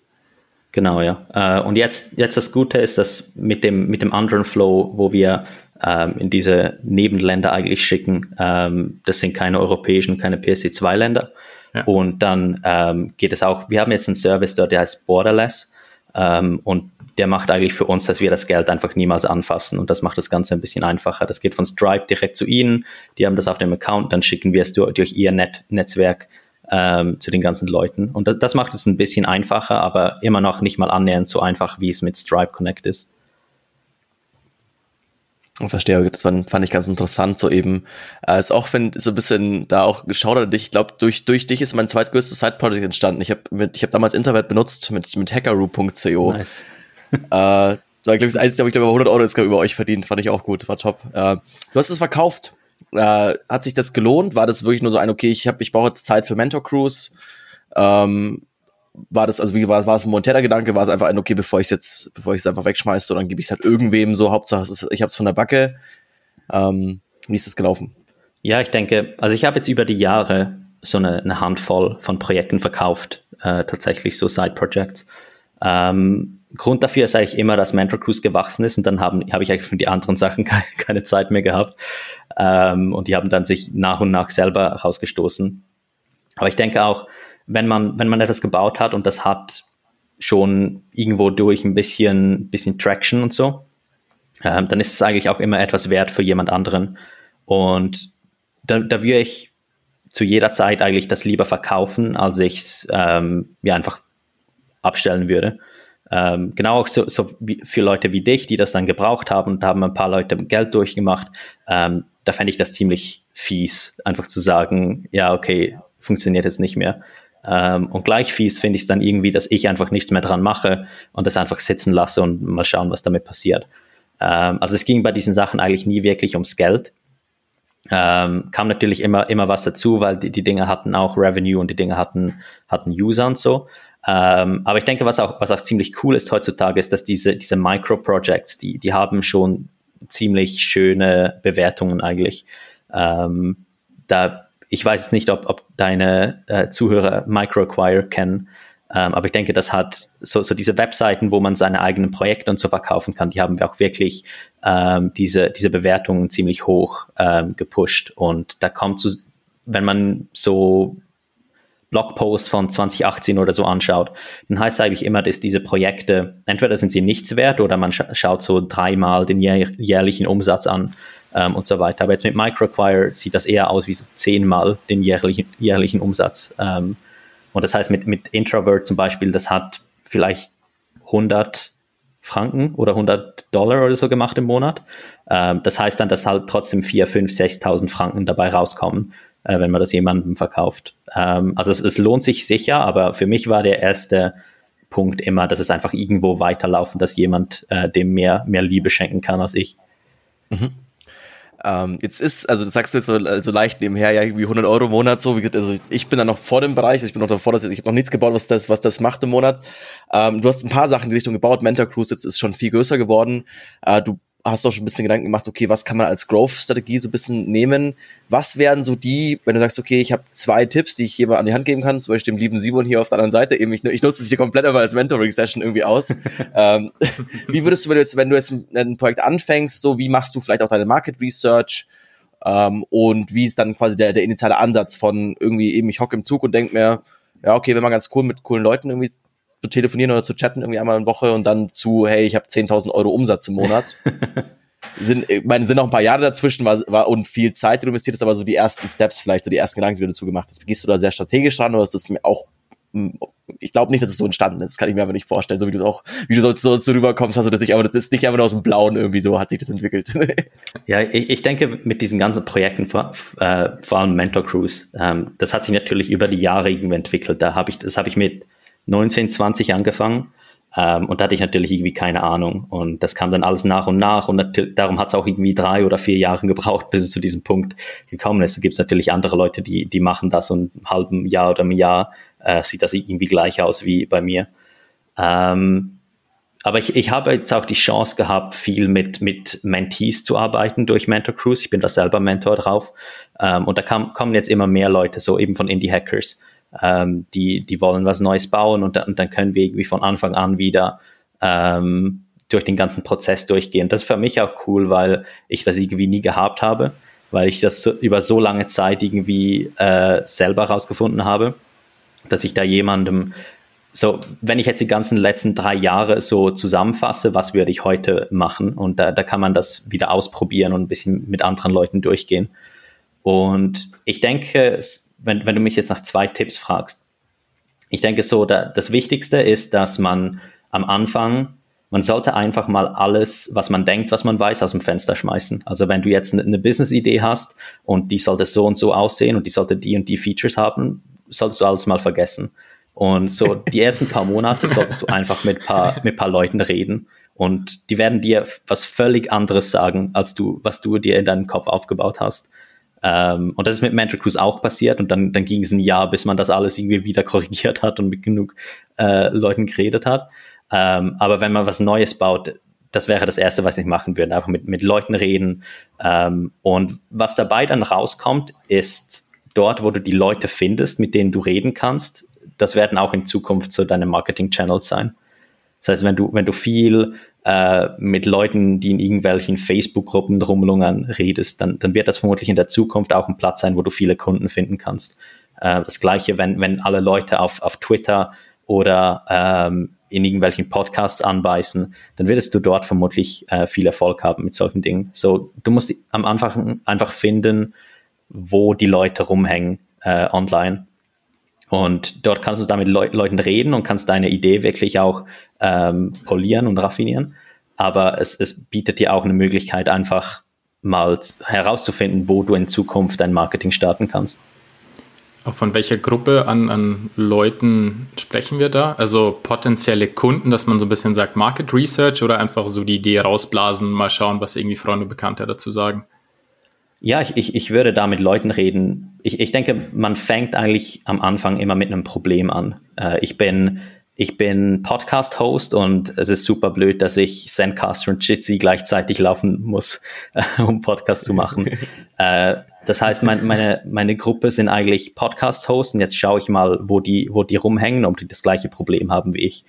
Genau, ja. Äh, und jetzt, jetzt das Gute ist, dass mit dem, mit dem anderen Flow, wo wir ähm, in diese Nebenländer eigentlich schicken, ähm, das sind keine europäischen, keine PSD2-Länder. Ja. Und dann ähm, geht es auch, wir haben jetzt einen Service dort, der heißt Borderless. Ähm, und der macht eigentlich für uns, dass wir das Geld einfach niemals anfassen. Und das macht das Ganze ein bisschen einfacher. Das geht von Stripe direkt zu Ihnen. Die haben das auf dem Account, dann schicken wir es durch, durch Ihr Net Netzwerk ähm, zu den ganzen Leuten. Und das, das, macht es ein bisschen einfacher, aber immer noch nicht mal annähernd so einfach, wie es mit Stripe Connect ist. Ich verstehe, das fand, ich ganz interessant, so eben. Äh, ist auch wenn so ein bisschen da auch geschaut hat, ich glaube, durch, durch dich ist mein zweitgrößtes Side-Project entstanden. Ich habe ich hab damals Internet benutzt mit, mit hackeroo.co. Nice. (laughs) äh, war, glaube ich, das Einzige, ich glaube, über 100 Euro jetzt über euch verdient. Fand ich auch gut, war top. Äh, du hast es verkauft. Äh, hat sich das gelohnt? War das wirklich nur so ein, okay, ich, ich brauche jetzt Zeit für Mentor Cruise? Ähm, war das, also wie war, war es ein monetärer Gedanke? War es einfach ein, okay, bevor ich es jetzt, bevor ich es einfach wegschmeiße, dann gebe ich es halt irgendwem so, Hauptsache ist, ich habe es von der Backe. Ähm, wie ist das gelaufen? Ja, ich denke, also ich habe jetzt über die Jahre so eine, eine Handvoll von Projekten verkauft, äh, tatsächlich so Side-Projects. Ähm, Grund dafür ist eigentlich immer, dass Mentor Cruise gewachsen ist und dann habe hab ich eigentlich für die anderen Sachen (laughs) keine, keine Zeit mehr gehabt. Ähm, und die haben dann sich nach und nach selber rausgestoßen. Aber ich denke auch, wenn man, wenn man etwas gebaut hat und das hat schon irgendwo durch ein bisschen, bisschen Traction und so, ähm, dann ist es eigentlich auch immer etwas wert für jemand anderen. Und da, da würde ich zu jeder Zeit eigentlich das lieber verkaufen, als ich es ähm, ja einfach abstellen würde. Ähm, genau auch so, so wie für Leute wie dich, die das dann gebraucht haben und haben ein paar Leute Geld durchgemacht, ähm, da fände ich das ziemlich fies, einfach zu sagen, ja, okay, funktioniert jetzt nicht mehr. Ähm, und gleich fies finde ich es dann irgendwie, dass ich einfach nichts mehr dran mache und das einfach sitzen lasse und mal schauen, was damit passiert. Ähm, also es ging bei diesen Sachen eigentlich nie wirklich ums Geld. Ähm, kam natürlich immer, immer was dazu, weil die, die Dinge hatten auch Revenue und die Dinge hatten, hatten User und so. Ähm, aber ich denke, was auch, was auch ziemlich cool ist heutzutage, ist, dass diese, diese Micro-Projects, die, die haben schon ziemlich schöne Bewertungen eigentlich. Ähm, da, ich weiß nicht, ob, ob deine äh, Zuhörer Microacquire kennen, ähm, aber ich denke, das hat so, so diese Webseiten, wo man seine eigenen Projekte und so verkaufen kann, die haben wir auch wirklich ähm, diese, diese Bewertungen ziemlich hoch ähm, gepusht. Und da kommt zu, wenn man so Blogposts von 2018 oder so anschaut, dann heißt eigentlich immer, dass diese Projekte, entweder sind sie nichts wert oder man scha schaut so dreimal den jähr jährlichen Umsatz an ähm, und so weiter. Aber jetzt mit Microacquire sieht das eher aus wie so zehnmal den jährlichen, jährlichen Umsatz. Ähm, und das heißt, mit, mit Introvert zum Beispiel, das hat vielleicht 100 Franken oder 100 Dollar oder so gemacht im Monat. Ähm, das heißt dann, dass halt trotzdem 4, 5, 6.000 Franken dabei rauskommen, äh, wenn man das jemandem verkauft. Ähm, also es, es, lohnt sich sicher, aber für mich war der erste Punkt immer, dass es einfach irgendwo weiterlaufen, dass jemand äh, dem mehr, mehr Liebe schenken kann als ich. Mhm. Ähm, jetzt ist, also das sagst du jetzt so, so leicht nebenher, ja, irgendwie 100 Euro im Monat, so, wie, also ich bin da noch vor dem Bereich, ich bin noch davor, dass ich, ich habe noch nichts gebaut, was das, was das macht im Monat. Ähm, du hast ein paar Sachen in die Richtung gebaut, Mentor Cruise jetzt ist schon viel größer geworden. Äh, du hast du auch schon ein bisschen Gedanken gemacht, okay, was kann man als Growth-Strategie so ein bisschen nehmen? Was wären so die, wenn du sagst, okay, ich habe zwei Tipps, die ich mal an die Hand geben kann, zum Beispiel dem lieben Simon hier auf der anderen Seite, eben ich, ich nutze es hier komplett aber als Mentoring-Session irgendwie aus. (laughs) ähm, wie würdest du, wenn du jetzt, wenn du jetzt ein Projekt anfängst, so wie machst du vielleicht auch deine Market Research? Ähm, und wie ist dann quasi der, der initiale Ansatz von irgendwie eben, ich hocke im Zug und denke mir, ja, okay, wenn man ganz cool mit coolen Leuten irgendwie zu telefonieren oder zu chatten irgendwie einmal in Woche und dann zu, hey, ich habe 10.000 Euro Umsatz im Monat. (laughs) sind, ich meine, sind noch ein paar Jahre dazwischen war, war, und viel Zeit, die du investiert hast, aber so die ersten Steps, vielleicht so die ersten Gedanken, die du dazu gemacht hast. Gehst du da sehr strategisch ran oder ist das mir auch ich glaube nicht, dass es so entstanden ist. Das kann ich mir aber nicht vorstellen, so wie du auch, wie du so, so rüberkommst, hast du das nicht, aber das ist nicht einfach nur aus dem Blauen irgendwie so, hat sich das entwickelt. (laughs) ja, ich, ich denke, mit diesen ganzen Projekten, vor, äh, vor allem Mentor Cruise, ähm, das hat sich natürlich über die Jahre irgendwie entwickelt. Da habe ich, das habe ich mit 19, 20 angefangen. Ähm, und da hatte ich natürlich irgendwie keine Ahnung. Und das kam dann alles nach und nach. Und darum hat es auch irgendwie drei oder vier Jahre (laughs) gebraucht, bis es zu diesem Punkt gekommen ist. Da gibt es natürlich andere Leute, die, die machen das und ein halben Jahr oder ein Jahr äh, sieht das irgendwie gleich aus wie bei mir. Ähm, aber ich, ich habe jetzt auch die Chance gehabt, viel mit, mit Mentees zu arbeiten durch Mentor Cruise. Ich bin da selber Mentor drauf. Ähm, und da kam, kommen jetzt immer mehr Leute, so eben von Indie-Hackers, ähm, die, die wollen was Neues bauen und, und dann können wir irgendwie von Anfang an wieder ähm, durch den ganzen Prozess durchgehen. Das ist für mich auch cool, weil ich das irgendwie nie gehabt habe, weil ich das so, über so lange Zeit irgendwie äh, selber rausgefunden habe dass ich da jemandem so, wenn ich jetzt die ganzen letzten drei Jahre so zusammenfasse, was würde ich heute machen? Und da, da kann man das wieder ausprobieren und ein bisschen mit anderen Leuten durchgehen. Und ich denke, wenn, wenn du mich jetzt nach zwei Tipps fragst, ich denke so, da, das Wichtigste ist, dass man am Anfang, man sollte einfach mal alles, was man denkt, was man weiß, aus dem Fenster schmeißen. Also wenn du jetzt eine, Business-Idee hast und die sollte so und so aussehen und die sollte die und die Features haben, solltest du alles mal vergessen. Und so die ersten paar Monate solltest du einfach mit paar, mit paar Leuten reden. Und die werden dir was völlig anderes sagen, als du, was du dir in deinem Kopf aufgebaut hast. Ähm, und das ist mit Mental Cruise auch passiert. Und dann, dann ging es ein Jahr, bis man das alles irgendwie wieder (laughs) korrigiert hat und mit genug äh, Leuten geredet hat. Ähm, aber wenn man was Neues baut, das wäre das Erste, was ich machen würde. Einfach mit, mit Leuten reden. Ähm, und was dabei dann rauskommt, ist dort, wo du die Leute findest, mit denen du reden kannst, das werden auch in Zukunft so deine Marketing-Channels sein. Das heißt, wenn du, wenn du viel äh, mit Leuten, die in irgendwelchen Facebook-Gruppen rumlungern, redest, dann, dann wird das vermutlich in der Zukunft auch ein Platz sein, wo du viele Kunden finden kannst. Äh, das gleiche, wenn, wenn alle Leute auf, auf Twitter oder ähm, in irgendwelchen Podcasts anbeißen, dann wirst du dort vermutlich äh, viel Erfolg haben mit solchen Dingen. So, du musst am Anfang einfach finden, wo die Leute rumhängen äh, online. Und dort kannst du damit Leu Leuten reden und kannst deine Idee wirklich auch ähm, polieren und raffinieren. Aber es, es bietet dir auch eine Möglichkeit, einfach mal herauszufinden, wo du in Zukunft dein Marketing starten kannst. Von welcher Gruppe an, an Leuten sprechen wir da? Also potenzielle Kunden, dass man so ein bisschen sagt Market Research oder einfach so die Idee rausblasen, mal schauen, was irgendwie Freunde und Bekannte dazu sagen? Ja, ich, ich, ich würde da mit Leuten reden. Ich, ich denke, man fängt eigentlich am Anfang immer mit einem Problem an. Äh, ich bin, ich bin Podcast-Host und es ist super blöd, dass ich Zencaster und Jitsi gleichzeitig laufen muss, äh, (laughs) um Podcast zu machen. (laughs) äh, das heißt, mein, meine, meine Gruppe sind eigentlich Podcast-Hosts und jetzt schaue ich mal, wo die, wo die rumhängen, ob die das gleiche Problem haben wie ich.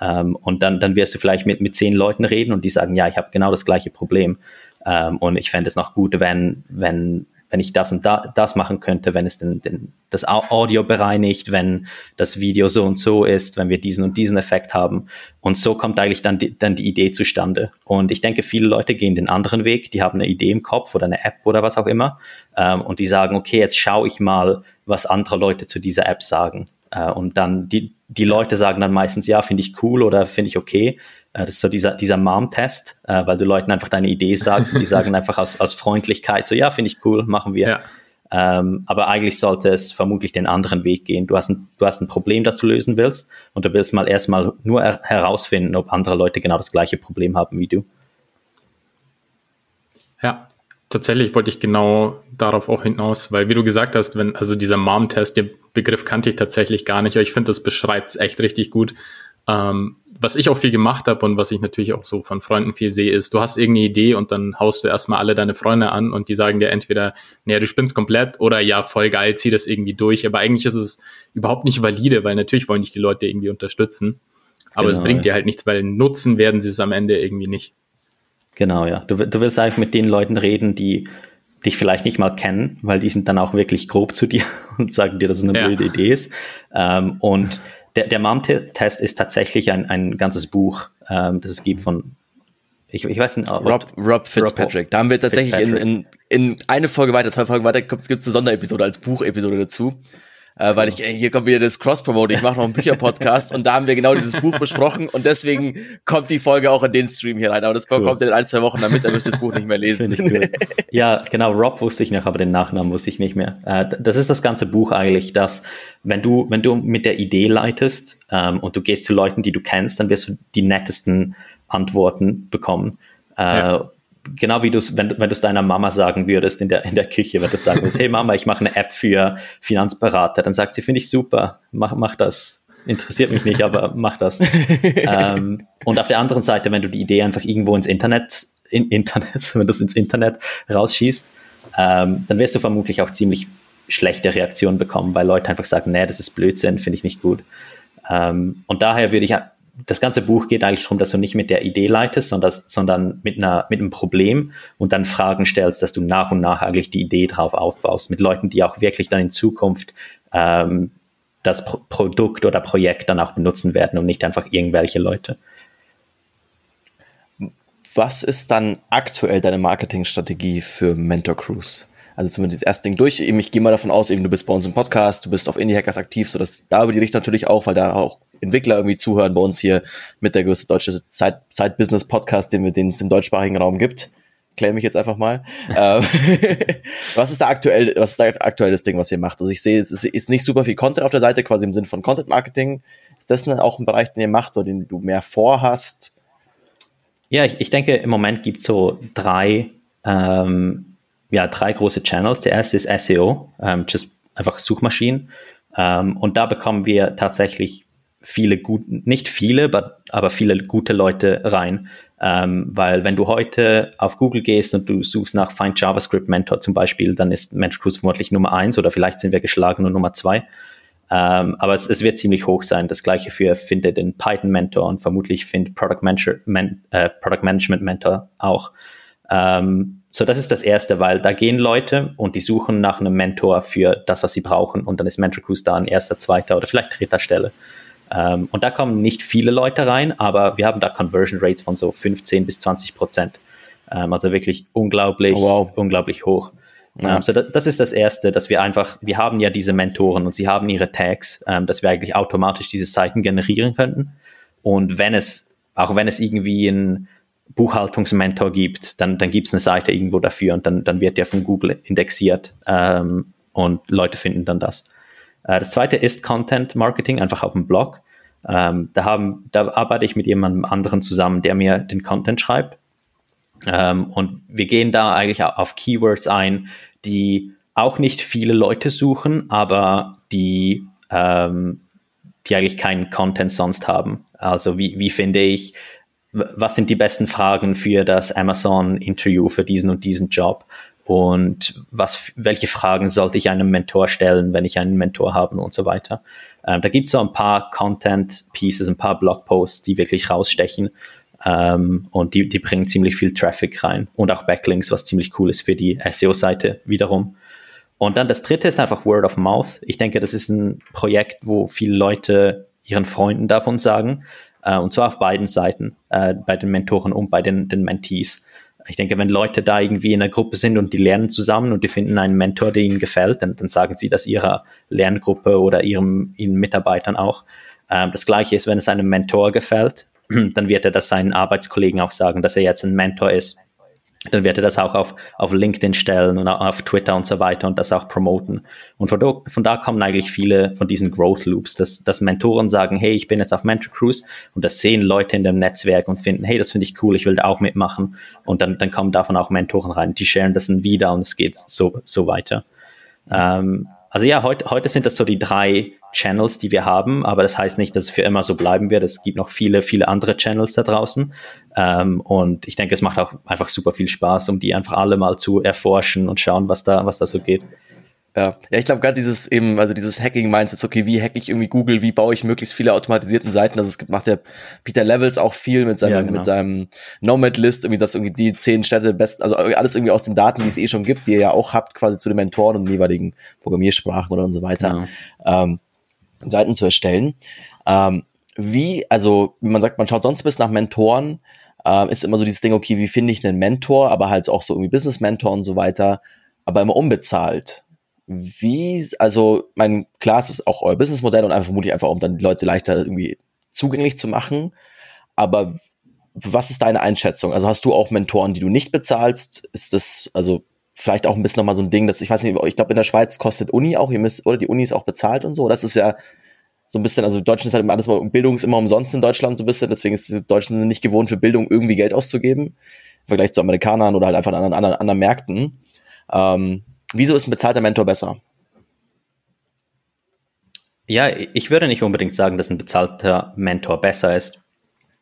Ähm, und dann, dann wirst du vielleicht mit, mit zehn Leuten reden und die sagen, ja, ich habe genau das gleiche Problem. Ähm, und ich fände es noch gut, wenn, wenn wenn ich das und da, das machen könnte, wenn es den, den, das Audio bereinigt, wenn das Video so und so ist, wenn wir diesen und diesen Effekt haben. Und so kommt eigentlich dann die, dann die Idee zustande. Und ich denke, viele Leute gehen den anderen Weg, die haben eine Idee im Kopf oder eine App oder was auch immer. Ähm, und die sagen, okay, jetzt schaue ich mal, was andere Leute zu dieser App sagen. Äh, und dann die, die Leute sagen dann meistens, ja, finde ich cool oder finde ich okay. Äh, das ist so dieser, dieser Mom-Test, äh, weil du Leuten einfach deine Idee sagst und die sagen (laughs) einfach aus, aus Freundlichkeit so, ja, finde ich cool, machen wir. Ja. Ähm, aber eigentlich sollte es vermutlich den anderen Weg gehen. Du hast, ein, du hast ein Problem, das du lösen willst und du willst mal erstmal nur herausfinden, ob andere Leute genau das gleiche Problem haben wie du. Ja, tatsächlich wollte ich genau darauf auch hinaus, weil wie du gesagt hast, wenn, also dieser Mom-Test, den Begriff kannte ich tatsächlich gar nicht, aber ich finde, das beschreibt es echt richtig gut. Ähm, was ich auch viel gemacht habe und was ich natürlich auch so von Freunden viel sehe, ist, du hast irgendeine Idee und dann haust du erstmal alle deine Freunde an und die sagen dir entweder, naja, du spinnst komplett oder ja, voll geil, zieh das irgendwie durch. Aber eigentlich ist es überhaupt nicht valide, weil natürlich wollen dich die Leute irgendwie unterstützen. Aber genau, es bringt ja. dir halt nichts, weil nutzen werden sie es am Ende irgendwie nicht. Genau, ja. Du, du willst eigentlich mit den Leuten reden, die dich vielleicht nicht mal kennen, weil die sind dann auch wirklich grob zu dir (laughs) und sagen dir, dass es eine ja. blöde Idee ist. Ähm, und der, der Mom-Test ist tatsächlich ein, ein ganzes Buch, ähm, das es gibt von, ich, ich weiß nicht, Rob, Rob Fitzpatrick. Rob da haben wir tatsächlich in, in, in eine Folge weiter, zwei Folgen weiter, gibt es eine Sonderepisode als Buchepisode dazu äh, weil ich, ey, hier kommt wieder das Cross-Promote, ich mache noch einen Bücher-Podcast und da haben wir genau dieses Buch besprochen und deswegen kommt die Folge auch in den Stream hier rein. Aber das cool. kommt in ein, zwei Wochen damit, dann müsst ihr das Buch nicht mehr (laughs) lesen. Cool. ja, genau, Rob wusste ich noch, aber den Nachnamen wusste ich nicht mehr. Äh, das ist das ganze Buch eigentlich, dass wenn du, wenn du mit der Idee leitest ähm, und du gehst zu Leuten, die du kennst, dann wirst du die nettesten Antworten bekommen. Äh, ja genau wie du es, wenn, wenn du es deiner Mama sagen würdest in der, in der Küche, wenn du sagen würdest, hey Mama, ich mache eine App für Finanzberater, dann sagt sie, finde ich super, mach, mach das. Interessiert mich nicht, aber mach das. (laughs) ähm, und auf der anderen Seite, wenn du die Idee einfach irgendwo ins Internet, in, Internet, (laughs) wenn du es ins Internet rausschießt, ähm, dann wirst du vermutlich auch ziemlich schlechte Reaktionen bekommen, weil Leute einfach sagen, nee, das ist Blödsinn, finde ich nicht gut. Ähm, und daher würde ich das ganze Buch geht eigentlich darum, dass du nicht mit der Idee leitest, sondern, sondern mit, einer, mit einem Problem und dann Fragen stellst, dass du nach und nach eigentlich die Idee drauf aufbaust, mit Leuten, die auch wirklich dann in Zukunft ähm, das Pro Produkt oder Projekt dann auch benutzen werden und nicht einfach irgendwelche Leute. Was ist dann aktuell deine Marketingstrategie für Mentor Cruise? Also zumindest das erste Ding durch. Eben, ich gehe mal davon aus, eben du bist bei uns im Podcast, du bist auf Indie Hackers aktiv, so dass da über die Richtung natürlich auch, weil da auch Entwickler irgendwie zuhören bei uns hier mit der größte deutsche Zeit, Zeit Podcast, den, den es im deutschsprachigen Raum gibt. Claim ich jetzt einfach mal. (laughs) Ähm, (laughs) was ist da aktuell, was ist da aktuell das Ding, was ihr macht? Also ich sehe, es ist, ist nicht super viel Content auf der Seite, quasi im Sinn von Content Marketing. Ist das auch ein Bereich, den ihr macht oder den du mehr vorhast? Ja, ich, ich denke, im Moment gibt es so drei ähm, ja, drei große Channels. Der erste ist SEO, ähm, just einfach Suchmaschinen. Ähm, und da bekommen wir tatsächlich viele gut, nicht viele, but, aber viele gute Leute rein. Ähm, weil wenn du heute auf Google gehst und du suchst nach Find JavaScript Mentor zum Beispiel, dann ist Mentor Cruise vermutlich Nummer eins oder vielleicht sind wir geschlagen und Nummer zwei. Ähm, aber es, es, wird ziemlich hoch sein. Das gleiche für Finde den Python Mentor und vermutlich findet Product, Manager, Man, äh, Product Management Mentor auch. Ähm, so, das ist das Erste, weil da gehen Leute und die suchen nach einem Mentor für das, was sie brauchen und dann ist Mentor Cruise da an erster, zweiter oder vielleicht dritter Stelle. Ähm, und da kommen nicht viele Leute rein, aber wir haben da Conversion Rates von so 15 bis 20 Prozent. Ähm, also wirklich unglaublich, oh, wow. unglaublich hoch. Ja. Ähm, so das, das, ist das Erste, dass wir einfach, wir haben ja diese Mentoren und sie haben ihre Tags, ähm, dass wir eigentlich automatisch diese Seiten generieren könnten. Und wenn es, auch wenn es irgendwie ein Buchhaltungsmentor gibt, dann, dann gibt es eine Seite irgendwo dafür und dann, dann wird der von Google indexiert ähm, und Leute finden dann das. Äh, das zweite ist Content Marketing, einfach auf dem Blog. Ähm, da, haben, da arbeite ich mit jemandem anderen zusammen, der mir den Content schreibt. Ähm, und wir gehen da eigentlich auf Keywords ein, die auch nicht viele Leute suchen, aber die, ähm, die eigentlich keinen Content sonst haben. Also wie, wie finde ich, was sind die besten Fragen für das Amazon-Interview für diesen und diesen Job? und was, welche Fragen sollte ich einem Mentor stellen, wenn ich einen Mentor habe und so weiter. Ähm, da gibt es so ein paar Content-Pieces, ein paar Blogposts, die wirklich rausstechen ähm, und die, die bringen ziemlich viel Traffic rein und auch Backlinks, was ziemlich cool ist für die SEO-Seite wiederum. Und dann das dritte ist einfach Word of Mouth. Ich denke, das ist ein Projekt, wo viele Leute ihren Freunden davon sagen, äh, und zwar auf beiden Seiten, äh, bei den Mentoren und bei den, den Mentees. Ich denke, wenn Leute da irgendwie in einer Gruppe sind und die lernen zusammen und die finden einen Mentor, der ihnen gefällt, dann, dann sagen sie das ihrer Lerngruppe oder ihrem, ihren Mitarbeitern auch. Ähm, das Gleiche ist, wenn es einem Mentor gefällt, (clears throat) dann wird er das seinen Arbeitskollegen auch sagen, dass er jetzt ein Mentor ist dann wird er das auch auf, auf LinkedIn stellen und auf Twitter und so weiter und das auch promoten. Und von da, von da kommen eigentlich viele von diesen Growth Loops, dass, dass Mentoren sagen, hey, ich bin jetzt auf Mentor Cruise und das sehen Leute in dem Netzwerk und finden, hey, das finde ich cool, ich will da auch mitmachen. Und dann, dann kommen davon auch Mentoren rein, die sharen das dann wieder und es geht so, so weiter. Ähm, also ja, heute, heute sind das so die drei Channels, die wir haben, aber das heißt nicht, dass es für immer so bleiben wird. Es gibt noch viele, viele andere Channels da draußen. Ähm, und ich denke, es macht auch einfach super viel Spaß, um die einfach alle mal zu erforschen und schauen, was da, was da so geht. Ja, ja ich glaube gerade dieses eben, also dieses Hacking-Mindset, okay, wie hacke ich irgendwie Google, wie baue ich möglichst viele automatisierten Seiten, also es macht ja Peter Levels auch viel mit seinem, ja, genau. mit seinem Nomad-List, irgendwie das irgendwie die zehn Städte besten, also alles irgendwie aus den Daten, die es eh schon gibt, die ihr ja auch habt, quasi zu den Mentoren und jeweiligen Programmiersprachen oder und so weiter, ja. ähm, Seiten zu erstellen. Ähm, wie, also man sagt, man schaut sonst bis nach Mentoren, ähm, ist immer so dieses Ding, okay, wie finde ich einen Mentor, aber halt auch so irgendwie Business-Mentor und so weiter, aber immer unbezahlt. Wie, also, mein, klar, es ist auch euer Businessmodell und einfach vermutlich einfach, um dann die Leute leichter irgendwie zugänglich zu machen. Aber was ist deine Einschätzung? Also hast du auch Mentoren, die du nicht bezahlst? Ist das, also vielleicht auch ein bisschen nochmal so ein Ding, dass ich weiß nicht, ich glaube in der Schweiz kostet Uni auch, ihr müsst, oder die Uni ist auch bezahlt und so. Das ist ja so ein bisschen, also Deutschland ist halt immer alles Bildung ist immer umsonst in Deutschland so ein bisschen, deswegen ist die Deutschen sind nicht gewohnt für Bildung irgendwie Geld auszugeben, im Vergleich zu Amerikanern oder halt einfach an anderen, anderen Märkten. Ähm, wieso ist ein bezahlter Mentor besser? Ja, ich würde nicht unbedingt sagen, dass ein bezahlter Mentor besser ist.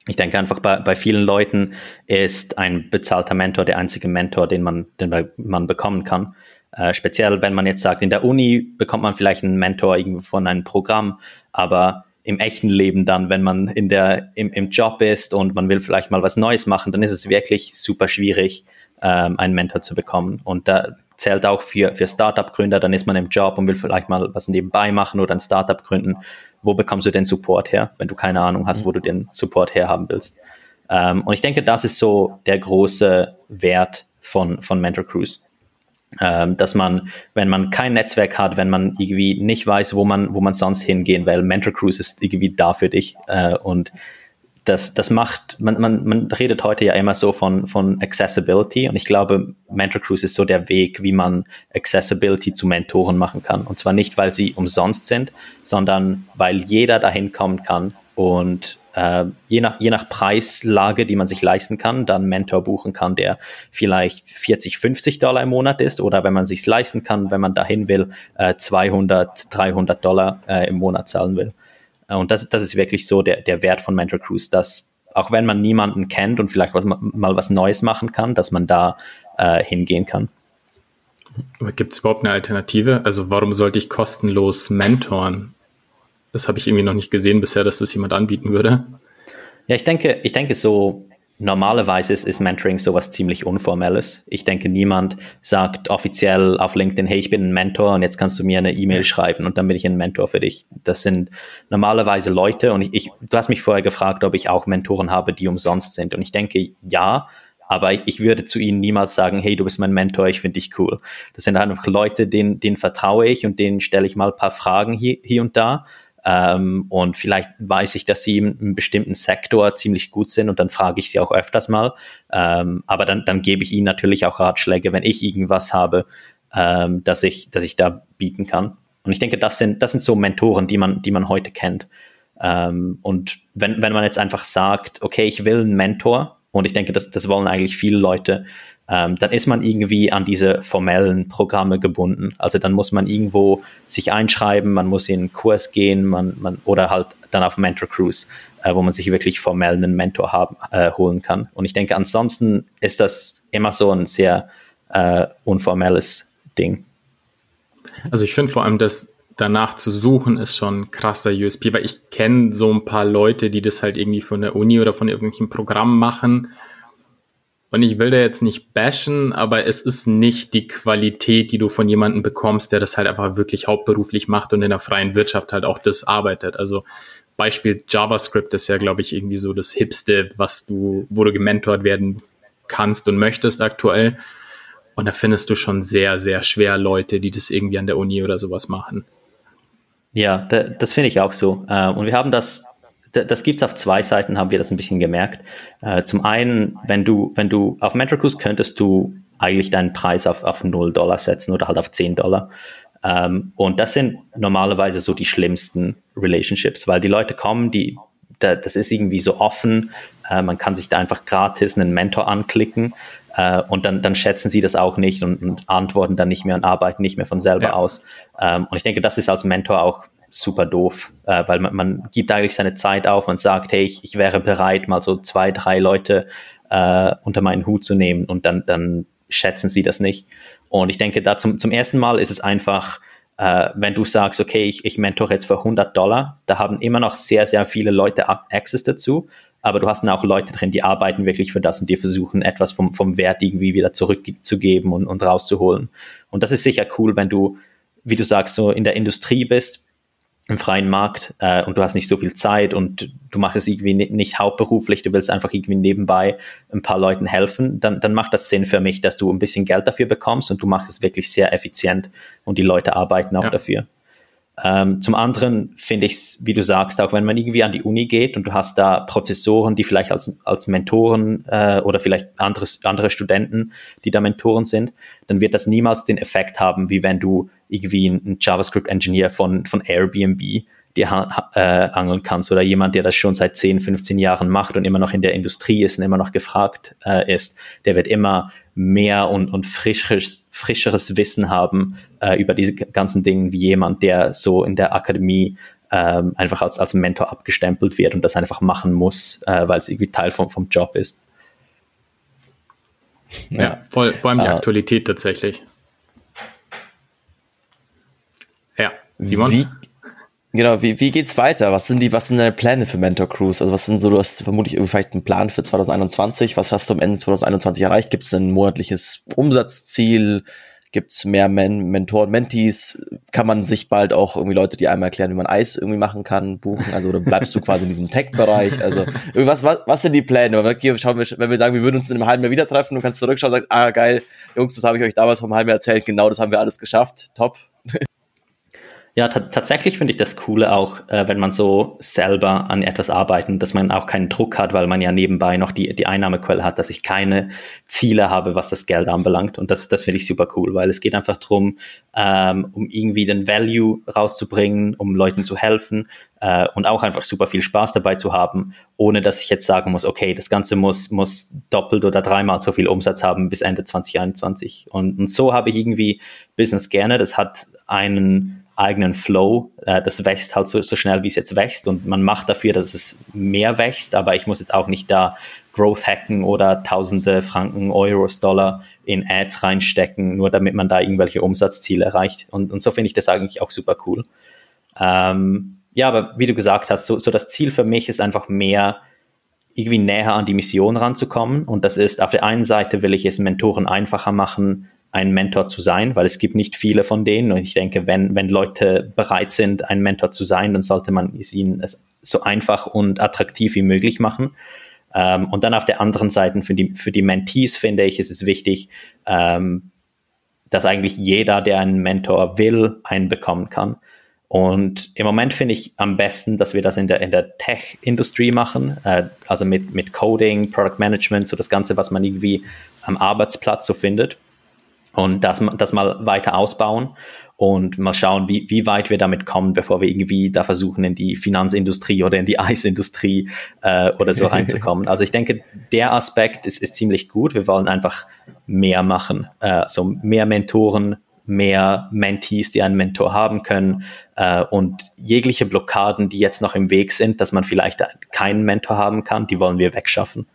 Ich denke einfach, bei, bei vielen Leuten ist ein bezahlter Mentor der einzige Mentor, den man, den man bekommen kann. Äh, speziell, wenn man jetzt sagt, in der Uni bekommt man vielleicht einen Mentor irgendwo von einem Programm, aber im echten Leben dann, wenn man in der, im, im Job ist und man will vielleicht mal was Neues machen, dann ist es wirklich super schwierig, ähm, einen Mentor zu bekommen. Und da zählt auch für, für Startup-Gründer, dann ist man im Job und will vielleicht mal was nebenbei machen oder ein Startup gründen wo bekommst du den Support her, wenn du keine Ahnung hast, wo du den Support herhaben willst. Ähm, und ich denke, das ist so der große Wert von, von Mentor Cruise. Ähm, dass man, wenn man kein Netzwerk hat, wenn man irgendwie nicht weiß, wo man, wo man sonst hingehen will, Mentor Cruise ist irgendwie da für dich. Äh, und das, das macht, man, man, man redet heute ja immer so von, von Accessibility und ich glaube, Mentor Cruise ist so der Weg, wie man Accessibility zu Mentoren machen kann. Und zwar nicht, weil sie umsonst sind, sondern weil jeder dahin kommen kann und äh, je, nach, je nach Preislage, die man sich leisten kann, dann Mentor buchen kann, der vielleicht 40, 50 Dollar im Monat ist oder wenn man sich leisten kann, wenn man dahin will, äh, 200, 300 Dollar äh, im Monat zahlen will. Äh, und das, das ist wirklich so der, der Wert von Mentor Cruise, dass auch wenn man niemanden kennt und vielleicht was, mal was Neues machen kann, dass man da äh, hingehen kann. Aber gibt es überhaupt eine Alternative? Also warum sollte ich kostenlos mentoren? Das habe ich irgendwie noch nicht gesehen bisher, dass das jemand anbieten würde. Ja, ich denke, ich denke so, normalerweise ist, ist Mentoring sowas ziemlich Unformelles. Ich denke, niemand sagt offiziell auf LinkedIn, hey, ich bin ein Mentor und jetzt kannst du mir eine E-Mail schreiben und dann bin ich ein Mentor für dich. Das sind normalerweise Leute und ich, ich, du hast mich vorher gefragt, ob ich auch Mentoren habe, die umsonst sind. Und ich denke, ja, aber ich würde zu ihnen niemals sagen, hey, du bist mein Mentor, ich finde dich cool. Das sind einfach Leute, denen, denen vertraue ich und denen stelle ich mal ein paar Fragen hier, hier und da. Ähm, und vielleicht weiß ich, dass sie in einem bestimmten Sektor ziemlich gut sind und dann frage ich sie auch öfters mal. Ähm, aber dann, dann gebe ich ihnen natürlich auch Ratschläge, wenn ich irgendwas habe, ähm, dass ich, dass ich da bieten kann. Und ich denke, das sind, das sind so Mentoren, die man, die man heute kennt. Ähm, und wenn, wenn man jetzt einfach sagt, okay, ich will einen Mentor, und ich denke, das, das wollen eigentlich viele Leute, ähm, dann ist man irgendwie an diese formellen Programme gebunden. Also dann muss man irgendwo sich einschreiben, man muss in einen Kurs gehen, man, man, oder halt dann auf Mentor Cruise, äh, wo man sich wirklich formell einen Mentor haben, äh, holen kann. Und ich denke, ansonsten ist das immer so ein sehr äh, unformelles Ding. Also ich finde vor allem, dass danach zu suchen, ist schon ein krasser USP, weil ich kenne so ein paar Leute, die das halt irgendwie von der Uni oder von irgendwelchen Programmen machen und ich will da jetzt nicht bashen, aber es ist nicht die Qualität, die du von jemandem bekommst, der das halt einfach wirklich hauptberuflich macht und in der freien Wirtschaft halt auch das arbeitet. Also Beispiel JavaScript ist ja, glaube ich, irgendwie so das Hipste, was du, wo du gementort werden kannst und möchtest aktuell. Und da findest du schon sehr, sehr schwer Leute, die das irgendwie an der Uni oder sowas machen. Ja, das finde ich auch so. Äh, und wir haben das das gibt es auf zwei Seiten, haben wir das ein bisschen gemerkt. Äh, zum einen, wenn du, wenn du auf Metricus könntest du eigentlich deinen Preis auf, auf 0 Dollar setzen oder halt auf 10 Dollar. Ähm, und das sind normalerweise so die schlimmsten Relationships, weil die Leute kommen, die, da, das ist irgendwie so offen, äh, man kann sich da einfach gratis einen Mentor anklicken äh, und dann, dann schätzen sie das auch nicht und, und, antworten dann nicht mehr und arbeiten nicht mehr von selber ja. aus. Ähm, und ich denke, das ist als Mentor auch super doof, äh, weil man, man gibt eigentlich seine Zeit auf und sagt, hey, ich, ich wäre bereit, mal so zwei, drei Leute äh, unter meinen Hut zu nehmen und dann, dann schätzen sie das nicht. Und ich denke, da zum, zum ersten Mal ist es einfach, äh, wenn du sagst, okay, ich, ich mentore jetzt für 100 Dollar, da haben immer noch sehr, sehr viele Leute Access dazu, aber du hast dann auch Leute drin, die arbeiten wirklich für das und die versuchen etwas vom, vom Wert irgendwie wieder zurückzugeben und, und rauszuholen. Und das ist sicher cool, wenn du, wie du sagst, so in der Industrie bist im freien Markt äh, und du hast nicht so viel Zeit und du machst es irgendwie nicht hauptberuflich, du willst einfach irgendwie nebenbei ein paar Leuten helfen, dann, dann macht das Sinn für mich, dass du ein bisschen Geld dafür bekommst und du machst es wirklich sehr effizient und die Leute arbeiten auch ja. dafür. Ähm, zum anderen finde ich es, wie du sagst, auch wenn man irgendwie an die Uni geht und du hast da Professoren, die vielleicht als, als Mentoren äh, oder vielleicht andere, andere Studenten, die da Mentoren sind, dann wird das niemals den Effekt haben, wie wenn du irgendwie ein JavaScript-Engineer von, von Airbnb dir äh, angeln kannst oder jemand, der das schon seit 10, 15 Jahren macht und immer noch in der Industrie ist und immer noch gefragt äh, ist, der wird immer mehr und, und frischeres, frischeres Wissen haben äh, über diese ganzen Dinge wie jemand, der so in der Akademie ähm, einfach als, als Mentor abgestempelt wird und das einfach machen muss, äh, weil es irgendwie Teil vom, vom Job ist. Ja, ja voll, vor allem die uh, Aktualität tatsächlich. Ja, Simon? Wie, Genau, wie, wie geht's weiter? Was sind die, was sind deine Pläne für Mentor Cruise? Also was sind so, du hast vermutlich irgendwie vielleicht einen Plan für 2021. Was hast du am Ende 2021 erreicht? Gibt es ein monatliches Umsatzziel? Gibt es mehr Men Mentoren, Mentees? Kann man sich bald auch irgendwie Leute, die einmal erklären, wie man Eis irgendwie machen kann, buchen? Also oder bleibst du quasi in diesem Tech-Bereich? Also was, was, was sind die Pläne? Schauen wir, wenn wir sagen, wir würden uns in einem halben Jahr wieder treffen, du kannst zurückschauen und sagst, ah geil, Jungs, das habe ich euch damals vom halben Jahr erzählt, genau das haben wir alles geschafft, top. Ja, tatsächlich finde ich das Coole auch, äh, wenn man so selber an etwas arbeitet, dass man auch keinen Druck hat, weil man ja nebenbei noch die, die Einnahmequelle hat, dass ich keine Ziele habe, was das Geld anbelangt. Und das, das finde ich super cool, weil es geht einfach darum, ähm, um irgendwie den Value rauszubringen, um Leuten zu helfen äh, und auch einfach super viel Spaß dabei zu haben, ohne dass ich jetzt sagen muss, okay, das Ganze muss, muss doppelt oder dreimal so viel Umsatz haben bis Ende 2021. Und, und so habe ich irgendwie Business gerne. Das hat einen eigenen Flow. Äh, das wächst halt so, so schnell, wie es jetzt wächst und man macht dafür, dass es mehr wächst, aber ich muss jetzt auch nicht da Growth hacken oder tausende Franken, Euros, Dollar in Ads reinstecken, nur damit man da irgendwelche Umsatzziele erreicht. Und, und so finde ich das eigentlich auch super cool. Ähm, ja, aber wie du gesagt hast, so, so das Ziel für mich ist einfach mehr irgendwie näher an die Mission ranzukommen. Und das ist, auf der einen Seite will ich es Mentoren einfacher machen, ein Mentor zu sein, weil es gibt nicht viele von denen. Und ich denke, wenn, wenn Leute bereit sind, ein Mentor zu sein, dann sollte man es ihnen so einfach und attraktiv wie möglich machen. Ähm, und dann auf der anderen Seite für die, für die Mentees finde ich, ist es wichtig, ähm, dass eigentlich jeder, der einen Mentor will, einen bekommen kann. Und im Moment finde ich am besten, dass wir das in der, in der Tech-Industrie machen, äh, also mit, mit Coding, Product Management, so das Ganze, was man irgendwie am Arbeitsplatz so findet. Und das, das mal weiter ausbauen und mal schauen, wie, wie weit wir damit kommen, bevor wir irgendwie da versuchen, in die Finanzindustrie oder in die (laughs) Eisindustrie äh, oder so (laughs) reinzukommen. Also ich denke, der Aspekt ist, ist ziemlich gut. Wir wollen einfach mehr machen, äh, so mehr Mentoren, mehr Mentees, die einen Mentor haben können äh, und jegliche Blockaden, die jetzt noch im Weg sind, dass man vielleicht keinen Mentor haben kann, die wollen wir wegschaffen.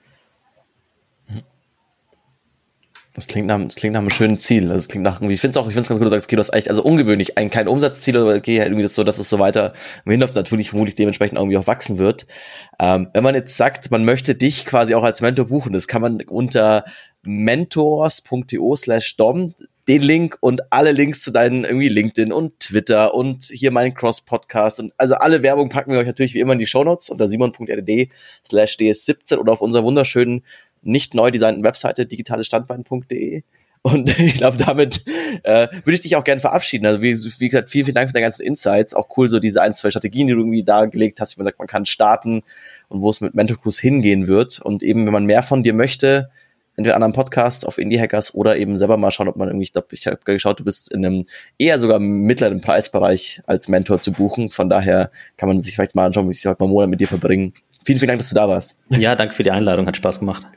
Das klingt nach, das klingt nach einem schönen Ziel. Also, das klingt nach irgendwie, ich finde es auch, ich finde ganz gut, du sagst, okay, du hast eigentlich, also ungewöhnlich, ein, kein Umsatzziel, aber okay, halt irgendwie das so, dass es so weiter im Hinlauf natürlich vermutlich dementsprechend irgendwie auch wachsen wird. Ähm, wenn man jetzt sagt, man möchte dich quasi auch als Mentor buchen, das kann man unter mentors.to slash dom den Link und alle Links zu deinen irgendwie LinkedIn und Twitter und hier meinen Cross-Podcast und also alle Werbung packen wir euch natürlich wie immer in die Shownotes unter simon.rdd slash ds17 oder auf unserer wunderschönen nicht neu designten Webseite digitalestandbein.de. Und (laughs) ich glaube, damit äh, würde ich dich auch gerne verabschieden. Also wie, wie gesagt, vielen, vielen Dank für deine ganzen Insights. Auch cool, so diese ein, zwei Strategien, die du irgendwie dargelegt hast, wie man sagt, man kann starten und wo es mit Mental Cruise hingehen wird. Und eben, wenn man mehr von dir möchte, entweder anderen Podcasts auf Indie Hackers oder eben selber mal schauen, ob man irgendwie, ich glaube, ich habe geschaut, du bist in einem eher sogar mittleren Preisbereich als Mentor zu buchen. Von daher kann man sich vielleicht mal anschauen, wie ich heute mal einen Monat mit dir verbringen. Vielen, vielen Dank, dass du da warst. Ja, danke für die Einladung, hat Spaß gemacht.